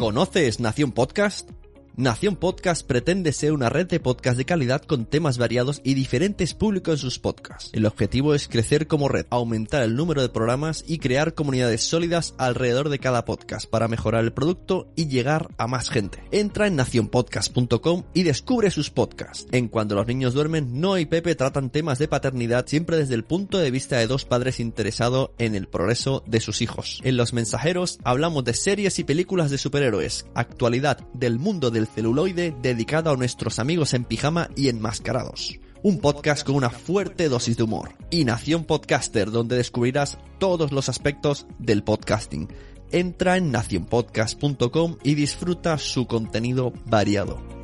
¿Conoces Nación Podcast? Nación Podcast pretende ser una red de podcast de calidad con temas variados y diferentes públicos en sus podcasts. El objetivo es crecer como red, aumentar el número de programas y crear comunidades sólidas alrededor de cada podcast para mejorar el producto y llegar a más gente. Entra en nacionpodcast.com y descubre sus podcasts. En Cuando los niños duermen, Noah y Pepe tratan temas de paternidad siempre desde el punto de vista de dos padres interesados en el progreso de sus hijos. En Los Mensajeros hablamos de series y películas de superhéroes, actualidad del mundo del celuloide dedicado a nuestros amigos en pijama y enmascarados. Un podcast con una fuerte dosis de humor. Y Nación Podcaster, donde descubrirás todos los aspectos del podcasting. Entra en nacionpodcast.com y disfruta su contenido variado.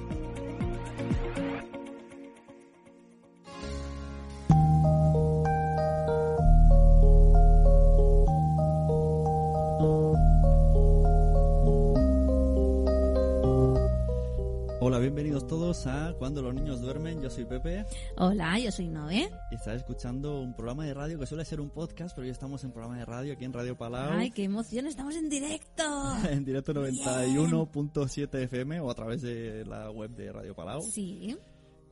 Bienvenidos todos a Cuando los niños duermen. Yo soy Pepe Hola, yo soy Noé. y estás escuchando un programa de radio que suele ser un podcast, pero hoy estamos en programa de radio aquí en Radio Palau. Ay, qué emoción, estamos en directo. En directo 91.7 FM o a través de la web de Radio Palau. Sí,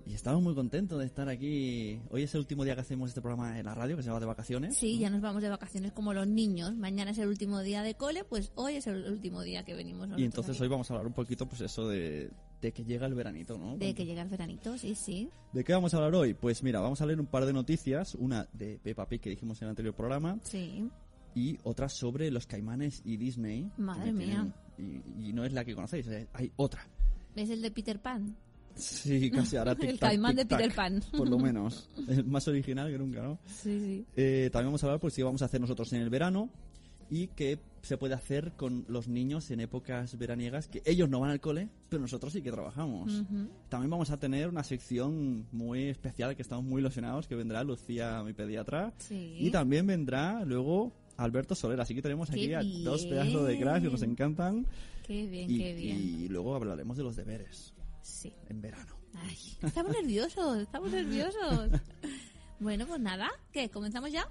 Y estamos muy contentos de estar aquí. Hoy es el último día que hacemos este programa en la radio, que se va de vacaciones. sí, ya nos vamos de vacaciones como los niños. Mañana es el último día de cole, pues hoy es el último día que venimos Y entonces aquí. hoy vamos a hablar un poquito, pues eso de, de que llega el veranito, ¿no? De que llega el veranito, sí, sí. ¿De qué vamos a hablar hoy? Pues mira, vamos a leer un par de noticias. Una de Peppa Pig que dijimos en el anterior programa Sí, y otra sobre los caimanes y Disney. Madre mía. tienen- Y, y no es la que conocéis, hay otra. es el de Peter Pan. Sí, casi ahora El caimán de Peter Pan. Por lo menos. Es más original que nunca, ¿no? Sí, sí. Eh, también vamos a hablar pues qué vamos a hacer nosotros en el verano y qué se puede hacer con los niños en épocas veraniegas que ellos no van al cole, pero nosotros sí que trabajamos. También vamos a tener una sección muy especial que estamos muy ilusionados, que vendrá Lucía, mi pediatra, Sí. y también vendrá luego Alberto Soler. Así que tenemos aquí ¡Qué a dos pedazos de crash que nos encantan. Qué bien, Y, qué bien. y luego hablaremos de los deberes Sí. en verano. Ay, estamos nerviosos, estamos nerviosos. bueno, pues nada, ¿qué? ¿Comenzamos ya?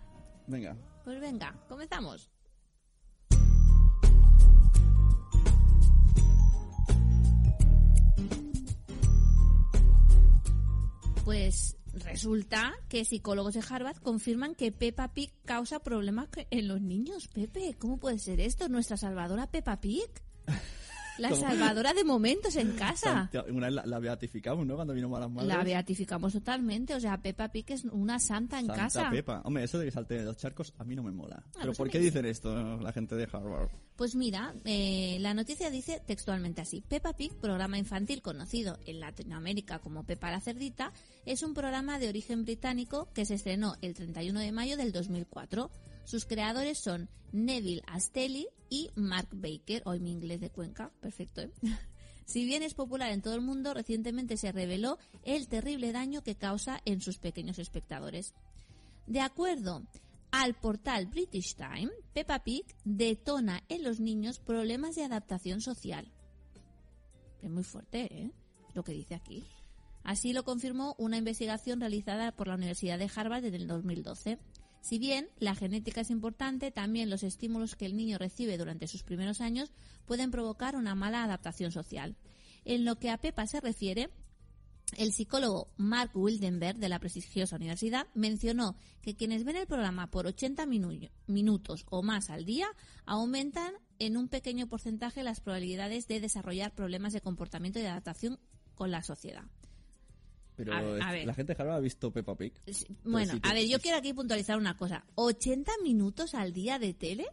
Venga, Pues venga, comenzamos. Pues resulta que psicólogos de Harvard confirman que Peppa Pig causa problemas en los niños. Pepe, ¿cómo puede ser esto? ¿Nuestra salvadora Peppa Pig? La ¿Cómo? salvadora de momentos en casa. Una vez la, la beatificamos, ¿no? Cuando vino Malas Madres. La beatificamos totalmente. O sea, Peppa Pig es una santa en Santa casa. Pepa. Hombre, eso de que salte de los charcos a mí no me mola. Pero a ¿por qué dicen esto la gente de Harvard? Pues mira, eh, la noticia dice textualmente así. Peppa Pig, programa infantil conocido en Latinoamérica como Peppa la Cerdita, es un programa de origen británico que se estrenó el 31 de mayo del 2004. Sus creadores son Neville Astelli y Mark Baker, hoy mi inglés de Cuenca, perfecto. ¿eh? Si bien es popular en todo el mundo, recientemente se reveló el terrible daño que causa en sus pequeños espectadores. De acuerdo al portal British Time, Peppa Pig detona en los niños problemas de adaptación social. Es muy fuerte, ¿eh? Lo que dice aquí. Así lo confirmó una investigación realizada por la Universidad de Harvard en el 2012. Si bien la genética es importante, también los estímulos que el niño recibe durante sus primeros años pueden provocar una mala adaptación social. En lo que a Peppa se refiere, el psicólogo Mark Wildenberg de la prestigiosa universidad mencionó que quienes ven el programa por 80 minu- minutos o más al día aumentan en un pequeño porcentaje las probabilidades de desarrollar problemas de comportamiento y de adaptación con la sociedad. Pero A a la gente de Harvard ha visto Peppa Pig. Sí, Bueno, sí te- a ver, yo quiero aquí puntualizar una cosa. ¿80 minutos al día de tele?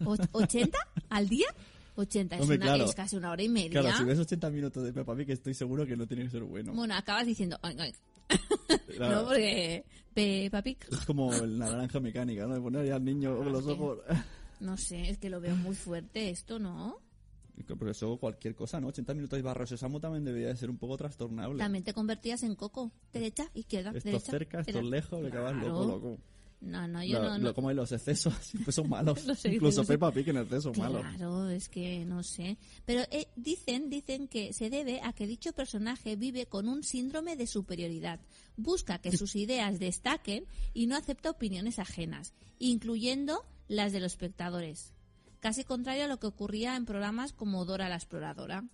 ¿Och- ¿80 al día? 80, es, Hombre, una, claro. es casi una hora y media. Claro, si ves 80 minutos de Peppa Pig estoy seguro que no tiene que ser bueno. Bueno, acabas diciendo... "Oink, oink". Claro, No, porque Peppa Pig Es como la naranja mecánica, ¿no? De poner ya al niño con los sí. ojos... No sé, es que lo veo muy fuerte esto, ¿no? Porque eso cualquier cosa, ¿no? 80 minutos de barro sésamo también debería de ser un poco trastornable. También te convertías en coco. Derecha, izquierda, Esto derecha. cerca, esto lejos, le Claro. loco, loco. No, no, yo Lo- no, lo- como los excesos, siempre son malos. Los Incluso. Peppa Pig en exceso malo. Claro, es que no sé. Pero eh, dicen, dicen que se debe a que dicho personaje vive con un síndrome de superioridad. Busca que sus ideas destaquen y no acepta opiniones ajenas, incluyendo las de los espectadores. Casi contrario a lo que ocurría en programas como Dora la Exploradora.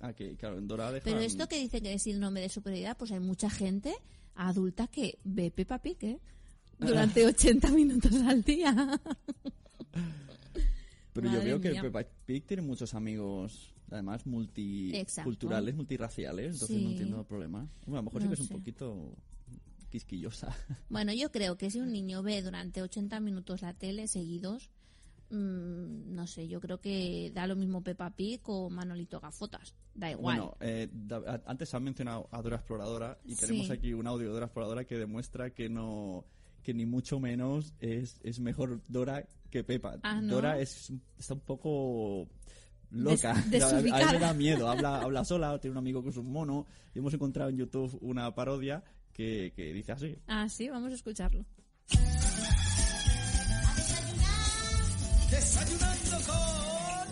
Ah, que claro, en Dora dejan... Pero esto que dice que es síndrome de superioridad, pues hay mucha gente adulta que ve Peppa Pig ¿eh? durante 80 minutos al día. Pero yo veo que. Peppa Pig tiene muchos amigos, además multiculturales, Exacto. multirraciales, entonces Sí. no entiendo el problema. Bueno, a lo mejor sí que es un poquito quisquillosa. Bueno, yo creo que si un niño ve durante 80 minutos la tele seguidos, mm, no sé, yo creo que da lo mismo Peppa Pig o Manolito Gafotas. Da igual. Bueno, eh, da- antes han mencionado a Dora Exploradora y tenemos Sí. aquí un audio de Dora Exploradora que demuestra que no que ni mucho menos es, es mejor Dora que Pepa. Ah, ¿no? Dora es, un- está un poco loca. Des- a, a mí me da miedo. Habla, habla sola, tiene un amigo que es un mono y hemos encontrado en YouTube una parodia que, que dice así. Ah, sí, vamos a escucharlo. Desayunando con...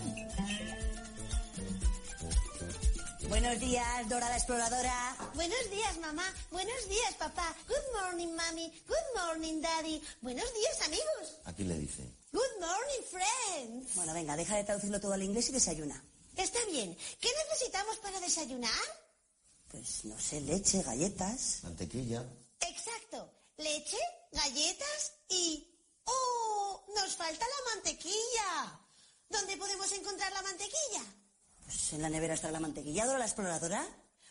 Buenos días, Dora la Exploradora. Buenos días, mamá. Buenos días, papá. Good morning, mami. Good morning, daddy. Buenos días, amigos. ¿A quién le dice? Good morning, friends. Bueno, venga, deja de traducirlo todo al inglés y desayuna. Está bien. ¿Qué necesitamos para desayunar? Pues no sé, leche, galletas. Mantequilla. Exacto. Leche, galletas y... ¡Oh! Nos falta la mantequilla. ¿Dónde podemos encontrar la mantequilla? Pues en la nevera está la mantequilla, Dora la Exploradora.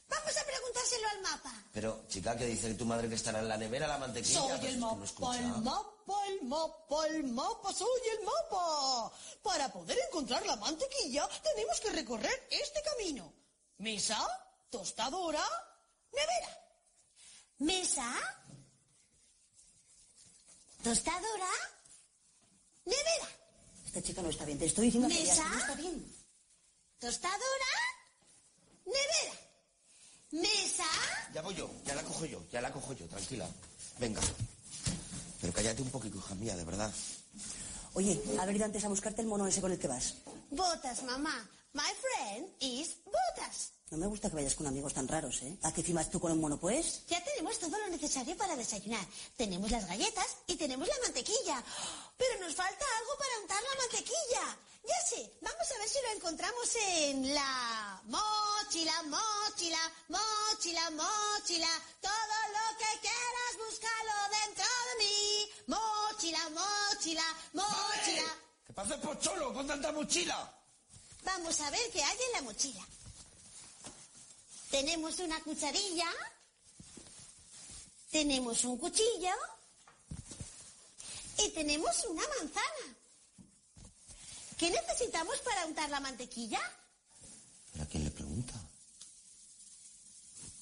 Vamos a preguntárselo al mapa. Pero, chica, que dice tu madre que estará en la nevera la mantequilla. Soy Pues el no mapa, el mapa, el mapa, el mapa, soy el mapa. Para poder encontrar la mantequilla tenemos que recorrer este camino. Mesa, tostadora, nevera. Mesa, tostadora, nevera. Esta chica no está bien, te estoy diciendo que ya ¿Mesa? no está bien. Tostadora, nevera. Mesa, Ya voy yo, ya la cojo yo, ya la cojo yo, tranquila. Venga. Pero cállate un poquito, hija mía, de verdad. Oye, haber ido antes a buscarte el mono ese con el que vas. botas, mamá. My friend is botas. No me gusta que vayas con amigos tan raros, ¿eh? ¿A qué firmas tú con un mono, pues? Ya tenemos todo lo necesario para desayunar. Tenemos las galletas y tenemos la mantequilla. Pero nos falta algo para untar la mantequilla. Ya sé, vamos a ver si lo encontramos en la mochila, mochila, mochila, mochila. Todo lo que quieras, búscalo dentro de mí. Mochila, mochila, mochila. ¿Qué pasa, pocholo, con tanta mochila? Vamos a ver qué hay en la mochila. Tenemos una cucharilla. Tenemos un cuchillo. Y tenemos una manzana. ¿Qué necesitamos para untar la mantequilla? ¿Pero a quién le pregunta?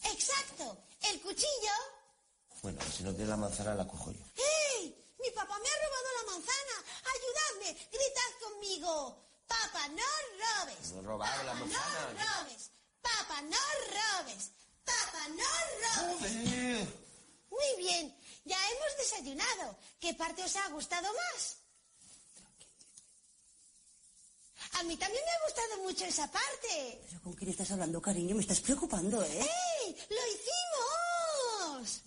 Exacto, el cuchillo. Bueno, si no tiene la manzana, la cojo yo. ¡Ey! Mi papá me ha robado la manzana. Ayudadme, gritad conmigo. Papá, no robes. No robar la Papá, manzana. No robes. Papá, no robes. Papá, no robes. Muy bien, ya hemos desayunado. ¿Qué parte os ha gustado más? A mí también me ha gustado mucho esa parte. ¿Pero con quién estás hablando, cariño? Me estás preocupando, ¿eh? ¡Ey! ¡Lo hicimos!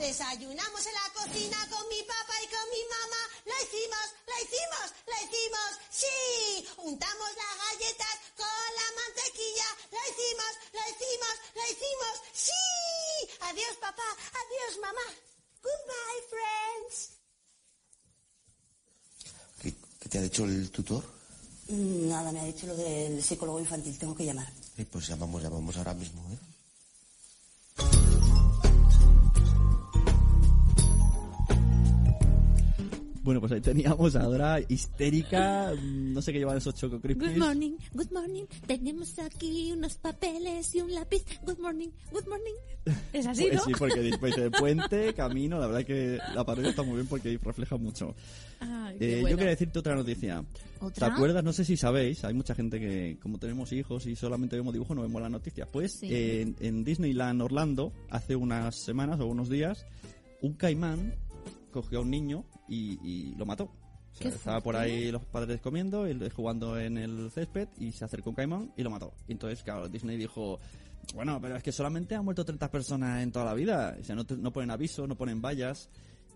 Desayunamos en la cocina con mi papá y con mi mamá. ¡Lo hicimos! ¡Lo hicimos! ¡Lo hicimos! ¡Sí! Untamos las galletas con la mantequilla. ¡Lo hicimos! ¡Lo hicimos! ¡Lo hicimos! ¡Sí! Adiós, papá. Adiós, mamá. Goodbye, friends. ¿Qué, qué te ha dicho el tutor? Mm, Nada, me ha dicho lo del psicólogo infantil. Tengo que llamar. Eh, pues llamamos, llamamos ahora mismo, ¿eh? Bueno, pues ahí teníamos a Dora histérica, mm, no sé qué llevan esos choco Good crispies. morning, good morning. Tenemos aquí unos papeles y un lápiz. Good morning, good morning. Es así, Pues ¿no? sí, porque después de puente, camino, la verdad que la parodia está muy bien porque refleja mucho. Ay, qué Eh, Yo quería decirte otra noticia. ¿Otra? ¿Te acuerdas? No sé si sabéis, hay mucha gente que, como tenemos hijos y solamente vemos dibujos, no vemos las noticias. Pues Sí. eh, en, en Disneyland Orlando, hace unas semanas o unos días, un caimán cogió a un niño y, y lo mató. O sea, estaba por ahí los padres comiendo, él jugando en el césped y se acercó un caimán y lo mató. Y entonces, claro, Disney dijo, bueno, pero es que solamente han muerto 30 personas en toda la vida. O sea, no, no ponen aviso, no ponen vallas.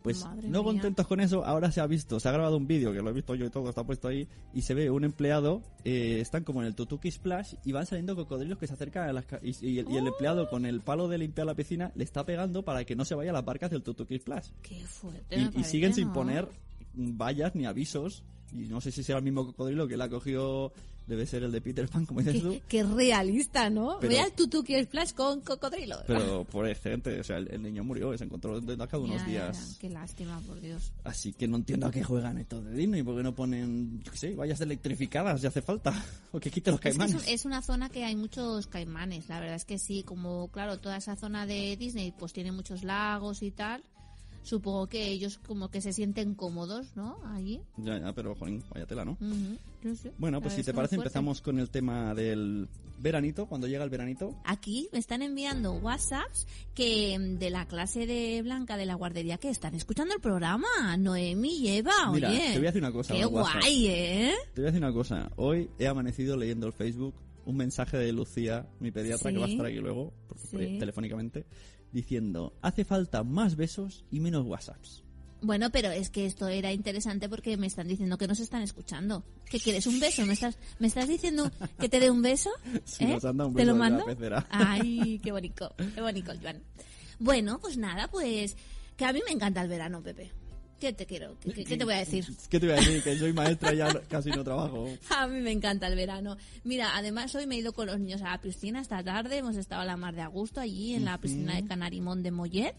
Pues Madre no mía. contentos con eso, ahora se ha visto, se ha grabado un vídeo, que lo he visto yo y todo, está puesto ahí, y se ve un empleado, eh, están como en el Tutuki Splash y van saliendo cocodrilos que se acercan a las... ca- Y, y el, y el empleado con el palo de limpiar la piscina le está pegando para que no se vaya a las barcas del Tutuki Splash. Qué fuerte. Y, me y parece, siguen sin poner vallas ni avisos. Y no sé si será el mismo cocodrilo que la cogió, debe ser el de Peter Pan, como dices tú. Qué, realista, ¿no? Pero- Ve al tutuki Splash con cocodrilo. Pero por excelente, o sea, el, el niño murió, se encontró dentro de unos Ya, días. ya. Qué lástima, por Dios. Así que no entiendo a qué juegan estos de Disney, porque no ponen, yo qué sé, vallas electrificadas si hace falta, o que quite los Es, que es, caimanes. un- es una zona que hay muchos caimanes, la verdad es que sí, como claro, toda esa zona de Disney pues tiene muchos lagos y tal. Supongo que ellos como que se sienten cómodos, ¿no? Allí. Ya, ya, pero jolín, vaya tela, ¿no? Ujú, no sé, Bueno, pues si te parece empezamos con el tema del veranito, cuando llega el veranito. Aquí me están enviando WhatsApps que mm, de la clase de Blanca de la guardería que están escuchando el programa. Noemi y Eva, Mira, oye. te voy a decir una cosa, Qué guay, ¿eh? Te voy a decir una cosa, hoy he amanecido leyendo el Facebook un mensaje de Lucía, mi pediatra, Sí. que va a estar aquí luego, Sí. telefónicamente, diciendo, hace falta más besos y menos WhatsApps. Bueno, pero es que esto era interesante porque me están diciendo que nos están escuchando. ¿Qué quieres? ¿Un beso? ¿Me estás, me estás diciendo que te dé un beso? Si ¿Eh? nos han dado un ¿Te lo beso de la mando? Ay, qué bonito, qué bonito, Joan. Bueno, pues nada, pues que a mí me encanta el verano, Pepe. ¿Qué te quiero? ¿Qué, qué- qué te voy a decir? ¿Qué te voy a decir? Que soy maestra y ya casi no trabajo. A mí me encanta el verano. Mira, además hoy me he ido con los niños a la piscina esta tarde. Hemos estado a la mar de a gusto allí en la piscina de Canarimón de Mollet.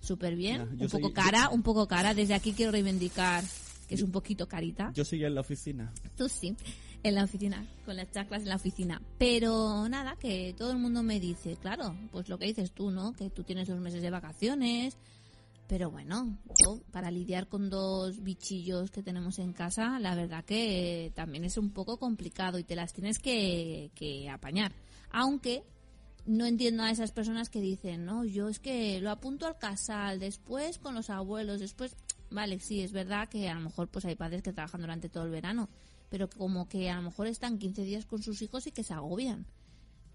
Súper bien. Un poco soy- cara, un poco cara. Desde aquí quiero reivindicar que es un poquito carita. Yo seguía en la oficina. Tú sí, en la oficina, con las chaclas en la oficina. Pero nada, que todo el mundo me dice, claro, pues lo que dices tú, ¿no? Que tú tienes dos meses de vacaciones. Pero bueno, yo, para lidiar con dos bichillos que tenemos en casa, la verdad que también es un poco complicado y te las tienes que, que apañar. Aunque no entiendo a esas personas que dicen, no, yo es que lo apunto al casal, después con los abuelos, después, vale, sí, es verdad que a lo mejor pues hay padres que trabajan durante todo el verano, pero como que a lo mejor están 15 días con sus hijos y que se agobian.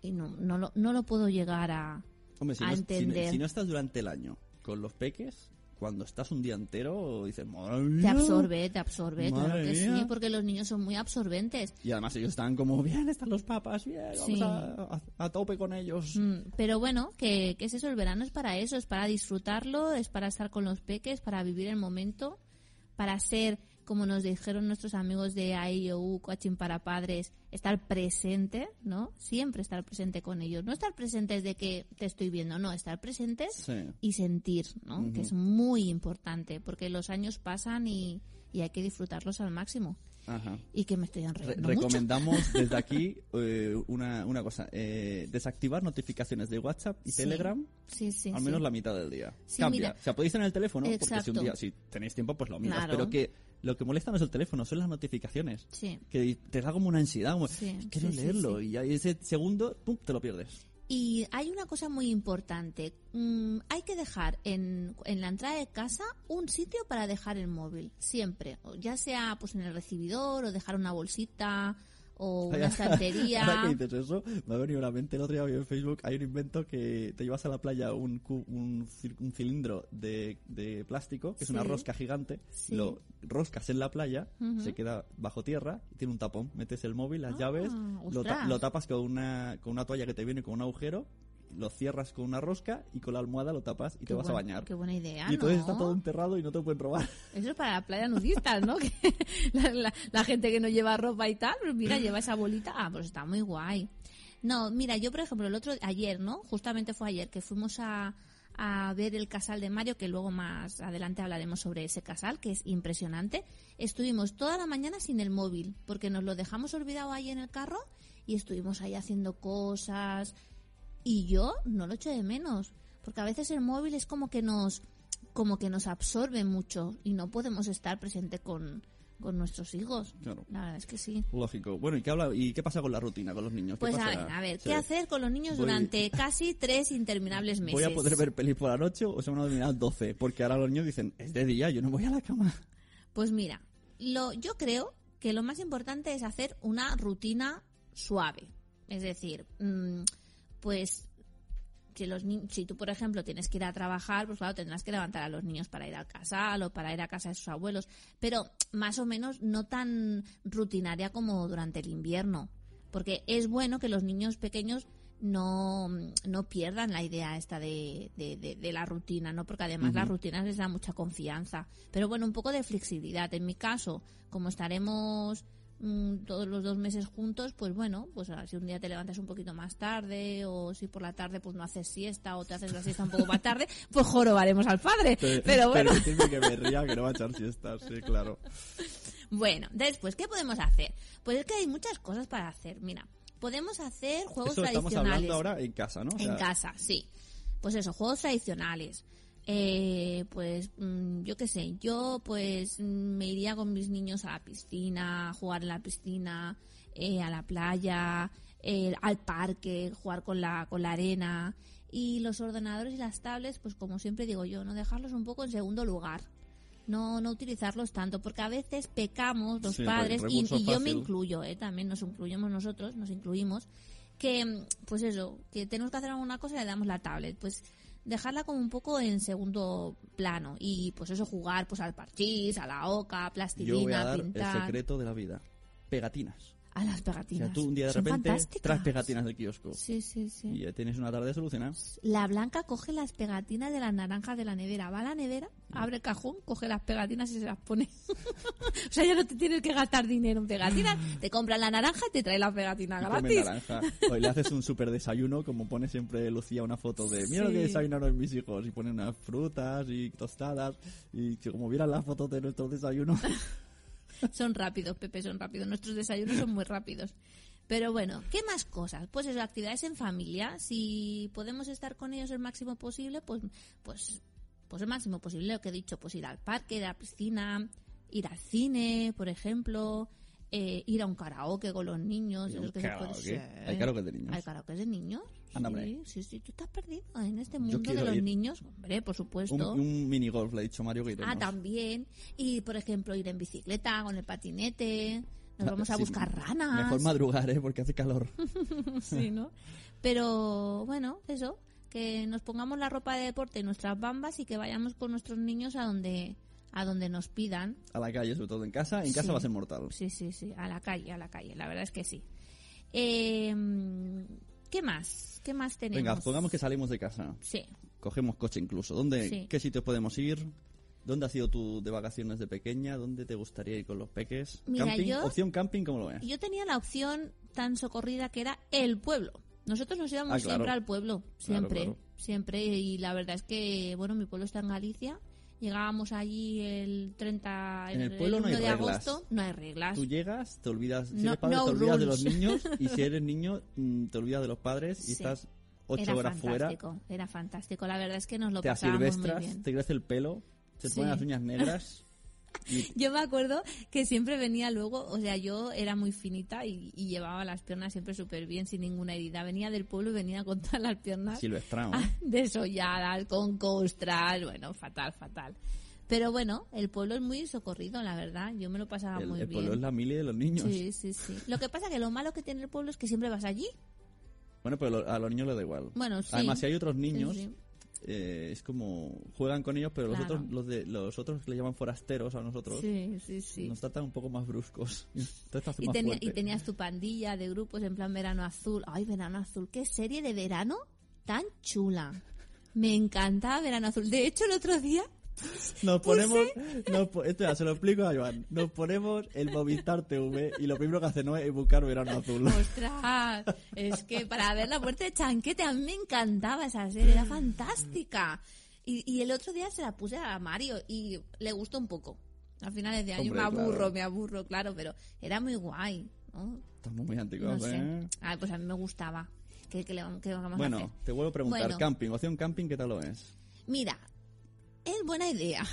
Y no, no, lo, no lo puedo llegar a... Hombre, si, A no, si- entender. si no estás durante el año con los peques, cuando estás un día entero, dices, madre Te mía". absorbe, te absorbe, claro que mía. sí, porque los niños son muy absorbentes. Y además ellos están como, bien, están los papas, bien, vamos Sí. a, a- a tope con ellos. Mm, Pero bueno, que, que es eso, el verano es para eso, es para disfrutarlo, es para estar con los peques, para vivir el momento, para ser, como nos dijeron nuestros amigos de AIOU, Coaching para Padres, estar presente, ¿no? Siempre estar presente con ellos. No estar presentes de que te estoy viendo, no, estar presentes Sí. y sentir, ¿no? Que es muy importante, porque los años pasan y, y hay que disfrutarlos al máximo. Ajá. Y que me estoy Re- enredando mucho. recomendamos desde aquí eh, una, una cosa, eh, desactivar notificaciones de WhatsApp y Sí. Telegram Sí, sí, al menos la mitad del día. Cambia. o sea, podéis en el teléfono, porque si un día, si tenéis tiempo, pues lo miras. Claro. Pero que lo que molesta no es el teléfono, son las notificaciones. Sí. Que te da como una ansiedad, como, Sí, quiero sí, leerlo, y ahí ese segundo, pum, te lo pierdes. Y hay una cosa muy importante. Mm, hay que dejar en, en la entrada de casa un sitio para dejar el móvil. Siempre. Ya sea pues en el recibidor o dejar una bolsita o una estantería. Ahora que dices eso, me ha venido a la mente el otro día vi en Facebook, hay un invento que te llevas a la playa un, un, un cilindro de, de plástico, que es una rosca gigante, Sí. lo roscas en la playa, se queda bajo tierra y tiene un tapón, metes el móvil, las Ah, llaves, lo, ta- ostras. lo tapas con una, con una toalla que te viene con un agujero, lo cierras con una rosca y con la almohada lo tapas y te vas a bañar. Qué buena idea, y entonces ¿no? está todo enterrado y no te pueden robar. Eso es para la playa nudistas, ¿no? Que la, la- la gente que no lleva ropa y tal, pues mira, lleva esa bolita. Ah, pues está muy guay. No, mira, yo por ejemplo, el otro, ayer, ¿no? Justamente fue ayer que fuimos a, a ver el casal de Mario, que luego más adelante hablaremos sobre ese casal, que es impresionante. Estuvimos toda la mañana sin el móvil, porque nos lo dejamos olvidado ahí en el carro y estuvimos ahí haciendo cosas. Y yo no lo echo de menos, porque a veces el móvil es como que nos, como que nos absorbe mucho y no podemos estar presente con, con nuestros hijos. Claro. La verdad es que sí. Lógico. Bueno, ¿y qué, habla, ¿y qué pasa con la rutina, con los niños? ¿Qué Pues a ver, a ver. ¿qué hacer con los niños Voy- durante casi tres interminables meses? ¿Voy a poder ver pelis por la noche o se van a dormir a las 12? Porque ahora los niños dicen, es de día, yo no voy a la cama. Pues mira, lo, yo creo que lo más importante es hacer una rutina suave. Es decir, mm, pues si, los ni- si tú, por ejemplo, tienes que ir a trabajar, pues claro, tendrás que levantar a los niños para ir al casal o para ir a casa de sus abuelos, pero más o menos no tan rutinaria como durante el invierno, porque es bueno que los niños pequeños no, no pierdan la idea esta de, de, de- de la rutina, ¿no? Porque además las rutinas les da mucha confianza. Pero bueno, un poco de flexibilidad. En mi caso, como estaremos mm, todos los dos meses juntos, pues bueno, pues ah, si un día te levantas un poquito más tarde o si por la tarde pues no haces siesta o te haces la siesta un poco más tarde, pues jorobaremos al padre. Pero bueno. Permitidme que me ría, que no va a echar siestas, sí, claro. Bueno, después, ¿qué podemos hacer? Pues es que hay muchas cosas para hacer. Mira, podemos hacer juegos Eso estamos tradicionales. hablando ahora en casa, ¿no? O En casa, sí. Pues eso, juegos tradicionales. Eh, pues mm, yo qué sé, yo pues mm, me iría con mis niños a la piscina, jugar en la piscina, eh, a la playa, eh, al parque, jugar con la, con la arena. Y los ordenadores y las tablets, pues como siempre digo yo, no dejarlos un poco en segundo lugar. No, no utilizarlos tanto, porque a veces pecamos los Sí, padres, y, yo me incluyo, eh, también nos incluimos nosotros, nos incluimos, que, mm, pues eso, que tenemos que hacer alguna cosa y le damos la tablet. Pues dejarla como un poco en segundo plano y pues eso jugar pues al parchís, a la oca, yo voy a plastilina, dar pintar, el secreto de la vida. Pegatinas. A las O pegatinas. sea, tú un día de Son repente traes pegatinas del kiosco Sí, sí, sí. y ya tienes una tarde solucionada. La blanca coge las pegatinas de las naranjas de la nevera, va a la nevera, abre el cajón, coge las pegatinas y se las pone. o sea, ya no te tienes que gastar dinero en pegatinas, te compras la naranja y te trae la pegatina Y come gratis. naranja. O le haces un super desayuno, como pone siempre Lucía una foto de mira lo que Sí. desayunaron mis hijos. Y pone unas frutas y tostadas. Y como vieran las fotos de nuestros desayunos. Son rápidos, Pepe, son rápidos. Nuestros desayunos son muy rápidos. Pero bueno, ¿qué más cosas? Pues eso, actividades en familia. Si podemos estar con ellos el máximo posible, pues, pues, pues el máximo posible. Lo que he dicho, pues ir al parque, ir a la piscina, ir al cine, por ejemplo, eh, ir a un karaoke con los niños. Un se puede-. Sí. Hay karaoke de niños. Hay karaoke de niños. Anda, sí, sí, sí, tú estás perdido en este mundo de los ir. niños. Hombre, por un, supuesto. un mini golf, le ha dicho Mario que iremos. Ah, también. Y, por ejemplo, ir en bicicleta, con el patinete. Nos vamos a Sí, buscar ranas. Mejor madrugar, ¿eh? Porque hace calor. Sí, ¿no? Pero, bueno, eso. Que nos pongamos la ropa de deporte y nuestras bambas y que vayamos con nuestros niños a donde a donde nos pidan. A la calle, sobre todo en casa. En casa Sí. va a ser mortal. Sí, sí, sí. A la calle, a la calle. La verdad es que sí. Eh, ¿Qué más? ¿Qué más tenemos? Venga, pongamos que salimos de casa. Sí. Cogemos coche incluso. ¿Dónde, Sí. ¿Qué sitios podemos ir? ¿Dónde has ido tú de vacaciones de pequeña? ¿Dónde te gustaría ir con los peques? Mira, ¿Camping? yo- ¿Opción camping? ¿Cómo lo ves? Yo tenía la opción tan socorrida que era el pueblo. Nosotros nos íbamos Ah, claro. siempre al pueblo, siempre, claro. siempre. Y la verdad es que, bueno, mi pueblo está en Galicia. Llegábamos allí el 30 En el pueblo no 1 hay de reglas. agosto. No hay reglas. Tú llegas, te olvidas, si No- eres padre no te olvidas de rules. los niños y si eres niño mm, te olvidas de los padres y Sí. estás ocho era horas fuera, fantástico, era fantástico. La verdad es que nos lo te pasábamos muy bien. te crece el pelo, se Sí. ponen las uñas negras Yo me acuerdo que siempre venía luego, o sea, yo era muy finita y, y llevaba las piernas siempre súper bien, sin ninguna herida. Venía del pueblo y venía con todas las piernas silvestrado. Ah, desolladas, con costras, bueno, fatal, fatal. Pero bueno, el pueblo es muy socorrido, la verdad. Yo me lo pasaba el muy el bien. pueblo es la mili de los niños. Sí, sí, sí. Lo que pasa que lo malo que tiene el pueblo es que siempre vas allí. Bueno, pero a los niños les da igual. Bueno, sí. Además, si hay otros Sí, niños, sí. Eh, es como juegan con ellos, pero los otros los de los otros que le llaman forasteros a nosotros Sí, sí, sí. nos tratan un poco más bruscos. Entonces Y, más tenía- fuerte. y tenías tu pandilla de grupos en plan verano azul. Ay, verano azul, qué serie de verano tan chula. Me encantaba verano azul. De hecho, el otro día Nos ponemos, nos po- esto ya se lo explico a Joan. Nos ponemos el Movistar TV y lo primero que hace no es buscar verano azul. Ostras, es que para ver la muerte de Chanquete a mí me encantaba esa serie, era fantástica. Y, y el otro día se la puse a Mario y le gustó un poco. A finales de año Hombre, me aburro, claro. me aburro, claro, pero era muy guay, ¿no? Estamos muy No antiguos, sé. ¿eh? Ay, pues a mí me gustaba. ¿Qué, qué le qué vamos a Bueno, hacer? te vuelvo a preguntar, Bueno. camping, opción camping, ¿qué tal lo es? Mira, es buena idea.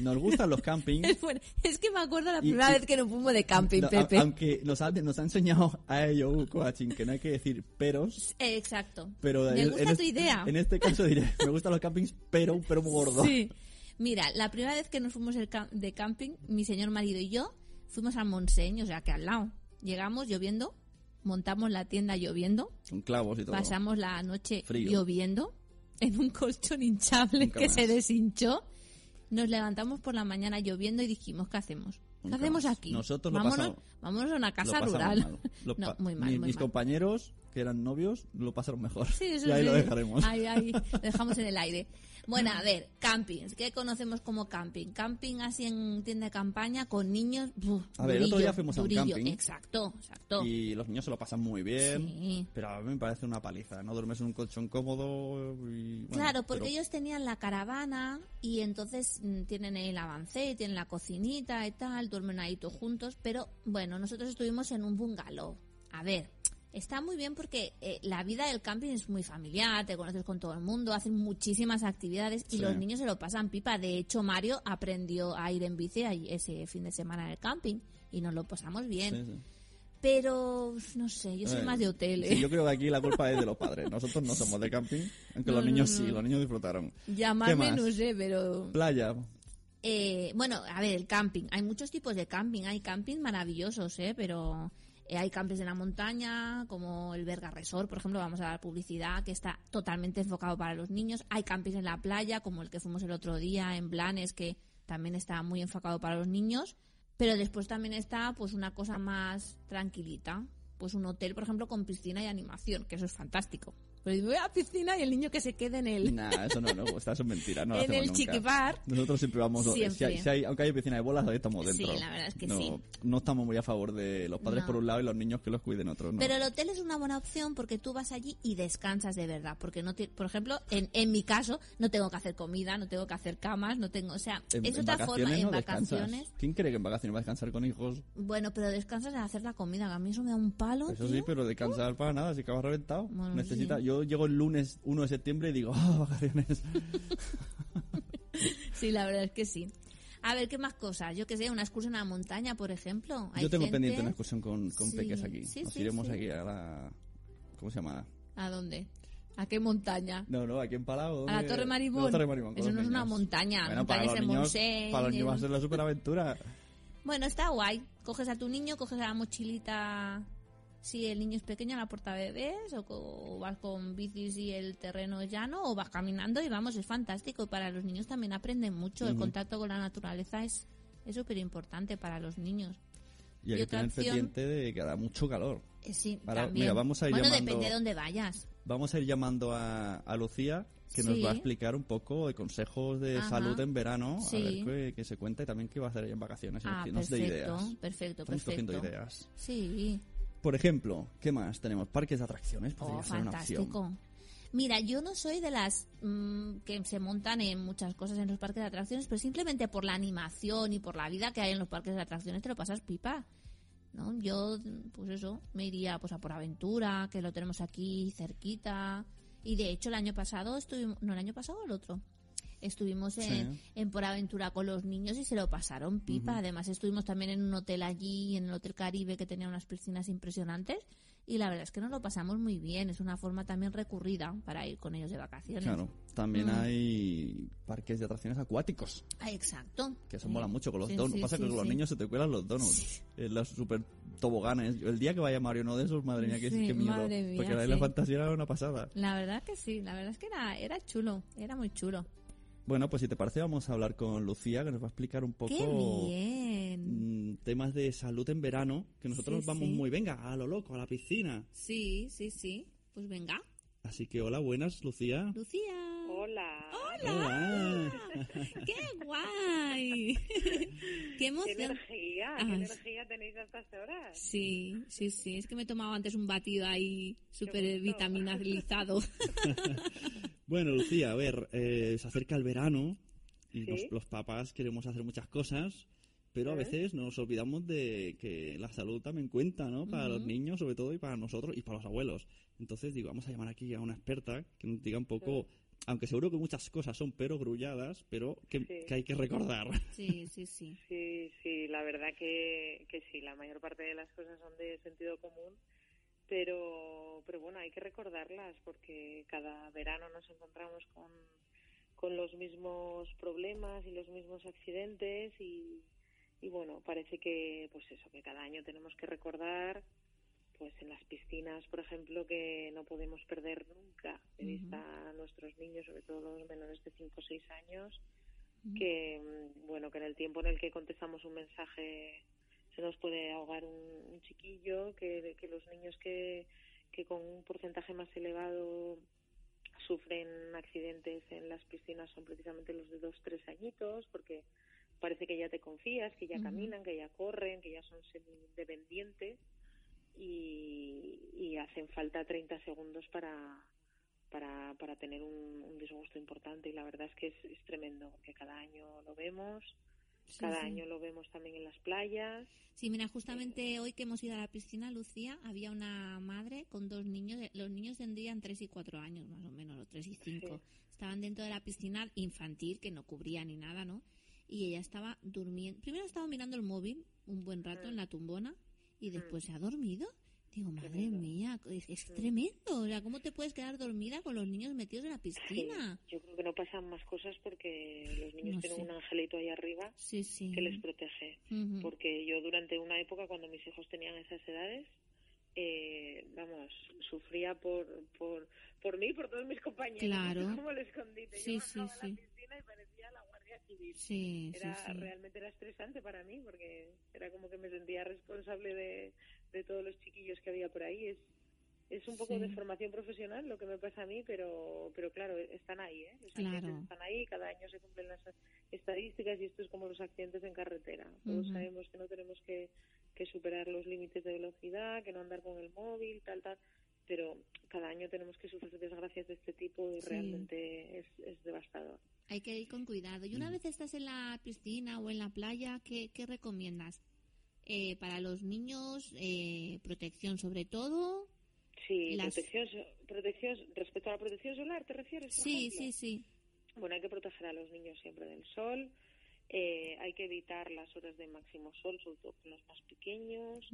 Nos gustan los campings. Es, buena- es que me acuerdo la primera y- vez que nos fuimos de camping, No, a- Pepe. aunque nos ha, nos ha enseñado a ello coaching que no hay que decir peros, Exacto. pero me en, gusta en tu este, idea. en este caso diré, me gustan los campings, pero un pero muy gordo. Sí. Mira, la primera vez que nos fuimos de camping, mi señor marido y yo fuimos al Montseny, o sea que al lado. Llegamos lloviendo, montamos la tienda lloviendo, Con clavos y todo. pasamos la noche Frío. lloviendo, en un colchón hinchable Nunca que más. se deshinchó. Nos levantamos por la mañana lloviendo y dijimos, ¿qué hacemos? ¿Qué hacemos aquí? Nosotros lo vámonos, pasamos- vámonos a una casa Lo rural. mal. Lo no, muy mal, mi- muy mis mal. compañeros, que eran novios, lo pasaron mejor. Sí, eso y ahí sí. lo dejaremos. Ahí, ahí, lo dejamos en el aire. Bueno, a ver, campings. ¿Qué conocemos como camping? Camping así en tienda de campaña con niños. buf, A ver, el otro durillo, día fuimos a un durillo. camping. Exacto, exacto. Y los niños se lo pasan muy bien. Sí. Pero a mí me parece una paliza. No duermes en un colchón cómodo y... bueno, Claro, porque pero- ellos tenían la caravana y entonces mm, tienen el avance, tienen la cocinita y tal, duermen ahí todos juntos, pero bueno, nosotros estuvimos en un bungalow. A ver, está muy bien porque eh, la vida del camping es muy familiar, te conoces con todo el mundo, hacen muchísimas actividades y Sí. los niños se lo pasan pipa. De hecho, Mario aprendió a ir en bici ese fin de semana en el camping y nos lo pasamos bien. Sí, sí. Pero, no sé, yo soy Eh, más de hotel. sí, ¿eh? yo creo que aquí la culpa es de los padres. Nosotros no somos de camping, aunque los niños no, sí, los niños disfrutaron. Llamarme no sé, pero... Playa. Eh, bueno, a ver, el camping. Hay muchos tipos de camping. Hay campings maravillosos, ¿eh? Pero hay campings en la montaña, como el Berga Resort, por ejemplo, vamos a dar publicidad, que está totalmente enfocado para los niños. Hay campings en la playa, como el que fuimos el otro día en Blanes, que también está muy enfocado para los niños. Pero después también está, pues, una cosa más tranquilita. Pues un hotel, por ejemplo, con piscina y animación, que eso es fantástico. Pero yo voy a la piscina y el niño que se quede en el... Nah, eso no gusta, eso es mentira. No En el nunca. chiquibar. Nosotros siempre vamos. Siempre. Si hay, si hay- aunque hay piscina de bolas, ahí estamos Sí, dentro. la verdad es que no, sí. No estamos muy a favor de los padres No. por un lado y los niños que los cuiden otros. ¿no? Pero el hotel es una buena opción porque tú vas allí y descansas de verdad. Porque no, te- por ejemplo, en, en mi caso, no tengo que hacer comida, no tengo que hacer camas, no tengo, o sea, en, es en otra forma. En no descansas. vacaciones, ¿Quién cree que en vacaciones va a descansar con hijos? bueno, pero descansas en hacer la comida, a mí eso me da un palo. Eso tío. sí, pero descansar para nada, si acabas reventado. Bueno, Necesita, sí. Yo llego el lunes 1 de septiembre y digo, ah, vacaciones. Sí, la verdad es que sí. A ver, ¿qué más cosas? Yo que sé, una excursión a la montaña, por ejemplo. Hay Yo tengo gente- pendiente una excursión con, con Sí, peques aquí. sí, Nos sí, iremos aquí a la... ¿Cómo se llama? ¿A dónde? ¿A qué montaña? No, no, aquí en Palau. A la. Torre Maribón. Torre Maribón, Eso no es una montaña, Bueno, montaña para es los niños, para los niños va a ser la superaventura. Bueno, está guay. Coges a tu niño, coges a la mochilita si el niño es pequeño la puerta bebés o, o vas con bicis y el terreno es llano o vas caminando y vamos, es fantástico. Y para los niños también aprenden mucho. El contacto con la naturaleza es es súper importante para los niños. Y hay que tener opción- pendiente de que hará mucho calor. Eh, sí, Ahora, también. mira, vamos a ir bueno, llamando- depende de dónde vayas. Vamos a ir llamando a, a Lucía, que nos Sí. va a explicar un poco de consejos de Ajá. salud en verano, Sí. a ver qué, qué se cuenta y también qué va a hacer ella en vacaciones. Ah, nos dé perfecto, ideas. perfecto, Estamos cogiendo perfecto. ideas. Sí. Por ejemplo, ¿qué más tenemos? Parques de atracciones podría Oh, ser una opción. fantástico. Mira, yo no soy de las mm, que se montan en muchas cosas en los parques de atracciones, pero simplemente por la animación y por la vida que hay en los parques de atracciones te lo pasas pipa. ¿no? Yo, pues eso, me iría pues a por aventura, que lo tenemos aquí cerquita. Y de hecho el año pasado estuvimos, no el año pasado el otro, estuvimos en, Sí. en por aventura con los niños y se lo pasaron pipa. Además estuvimos también en un hotel allí, en el Hotel Caribe, que tenía unas piscinas impresionantes. Y la verdad es que nos lo pasamos muy bien. Es una forma también recurrida para ir con ellos de vacaciones. Claro, también Mm. hay parques de atracciones acuáticos, Ah, exacto. que eso Sí. mola mucho con los Sí, donuts. Pasa que con los niños se te cuelan los donuts, eh, los super toboganes. El día que vaya Mario no de esos, madre mía, qué, Sí, qué miedo. madre mía, porque la sí. fantasía era una pasada. La verdad que sí, la verdad es que era, era chulo, era muy chulo. Bueno, pues si te parece vamos a hablar con Lucía, que nos va a explicar un poco... ¡Qué bien! mm, temas de salud en verano, que nosotros Sí, vamos sí. muy, venga, a lo loco, a la piscina. Sí, sí, sí. Pues venga, Así que hola, buenas, Lucía. Lucía. Hola. Hola. ¡Qué guay! ¡Qué ¿Qué emoción! energía? Ah, ¿Qué energía tenéis a estas horas? Sí, sí, sí. Es que me he tomado antes un batido ahí súper gusto. vitaminalizado. Bueno, Lucía, a ver, eh, se acerca el verano y Sí. los, los papás queremos hacer muchas cosas, pero a veces nos olvidamos de que la salud también cuenta, ¿no? Para los niños, sobre todo, y para nosotros y para los abuelos. Entonces, digo, vamos a llamar aquí a una experta que nos diga un poco, aunque seguro que muchas cosas son perogrulladas, pero que, Sí. que hay que recordar. Sí, sí, sí. Sí, sí, la verdad que, que sí, la mayor parte de las cosas son de sentido común, pero, pero bueno, hay que recordarlas porque cada verano nos encontramos con, con los mismos problemas y los mismos accidentes y, y bueno, parece que pues eso, que cada año tenemos que recordar pues en las piscinas por ejemplo, que no podemos perder nunca de vista a nuestros niños, sobre todo los menores de 5 o 6 años, que, mm, bueno, que en el tiempo en el que contestamos un mensaje se nos puede ahogar un, un chiquillo, que, que los niños que, que con un porcentaje más elevado sufren accidentes en las piscinas son precisamente los de dos, tres añitos, porque parece que ya te confías, que ya caminan, que ya corren, que ya son semi-independientes y, y hacen falta 30 segundos para, para, para tener un, un disgusto importante y la verdad es que es, es tremendo, porque cada año lo vemos, Sí, cada sí. año lo vemos también en las playas. Sí, mira, justamente hoy que hemos ido a la piscina, Lucía, había una madre con dos niños. Los niños tendrían tres y cuatro años, más o menos, o tres y cinco. Estaban dentro de la piscina infantil, que no cubría ni nada, ¿no? Y ella estaba durmiendo. Primero estaba mirando el móvil un buen rato en la tumbona y después se ha dormido. Digo, madre mía, es, es tremendo. O sea, ¿cómo te puedes quedar dormida con los niños metidos en la piscina? Yo creo que no pasan más cosas porque los niños No tienen sé. un angelito ahí arriba Sí, sí. que les protege. Porque yo durante una época, cuando mis hijos tenían esas edades, eh, vamos, sufría por, por, por mí y por todos mis compañeros. Claro. Como el escondite. Sí, yo sí, sí. la piscina y parecía la Guardia Civil. Sí, era sí. realmente era estresante para mí porque era como que me sentía responsable de, de todos los chiquillos que había por ahí. Es, es un poco de formación profesional lo que me pasa a mí, pero, pero claro, están ahí, ¿eh? Los Claro. accidentes están ahí, cada año se cumplen las estadísticas y esto es como los accidentes en carretera. Todos sabemos que no tenemos que, que superar los límites de velocidad, que no andar con el móvil, tal, tal, pero cada año tenemos que sufrir desgracias de este tipo y Sí. realmente es, es devastador. Hay que ir con cuidado. Y una vez estás en la piscina o en la playa, ¿qué, qué recomiendas? Eh, para los niños, eh, protección sobre todo. Sí, Las- protección, protección, respecto a la protección solar, ¿te refieres? Sí, ejemplo? sí, sí. Bueno, hay que proteger a los niños siempre del sol, eh, hay que evitar las horas de máximo sol, sobre todo con los más pequeños,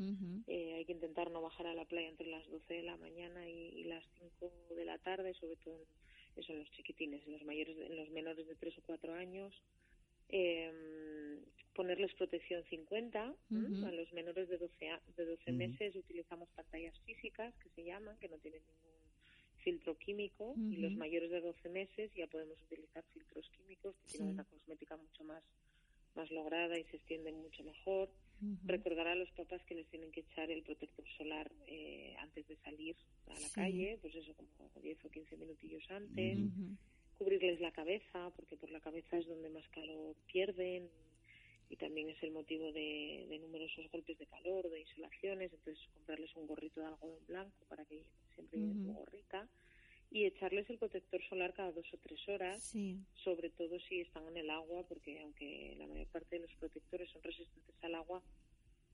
eh, hay que intentar no bajar a la playa entre las 12 de la mañana y, y las 5 de la tarde, sobre todo en, eso en los chiquitines, en los mayores, en los menores de 3 o 4 años. Eh, ponerles protección 50 ¿m? Ujú. a los menores de 12, a- de 12 Ujú. meses utilizamos pantallas físicas que se llaman que no tienen ningún filtro químico y los mayores de 12 meses ya podemos utilizar filtros químicos que tienen una cosmética mucho más más lograda y se extienden mucho mejor. Recordar a los papás que les tienen que echar el protector solar eh, antes de salir a la Sí. calle, pues eso, como 10 o 15 minutillos antes, cubrirles la cabeza, porque por la cabeza es donde más calor pierden y también es el motivo de, de numerosos golpes de calor, de insolaciones, entonces comprarles un gorrito de algodón blanco para que siempre lleven su Ujú. gorrita y echarles el protector solar cada dos o tres horas Sí. sobre todo si están en el agua, porque aunque la mayor parte de los protectores son resistentes al agua,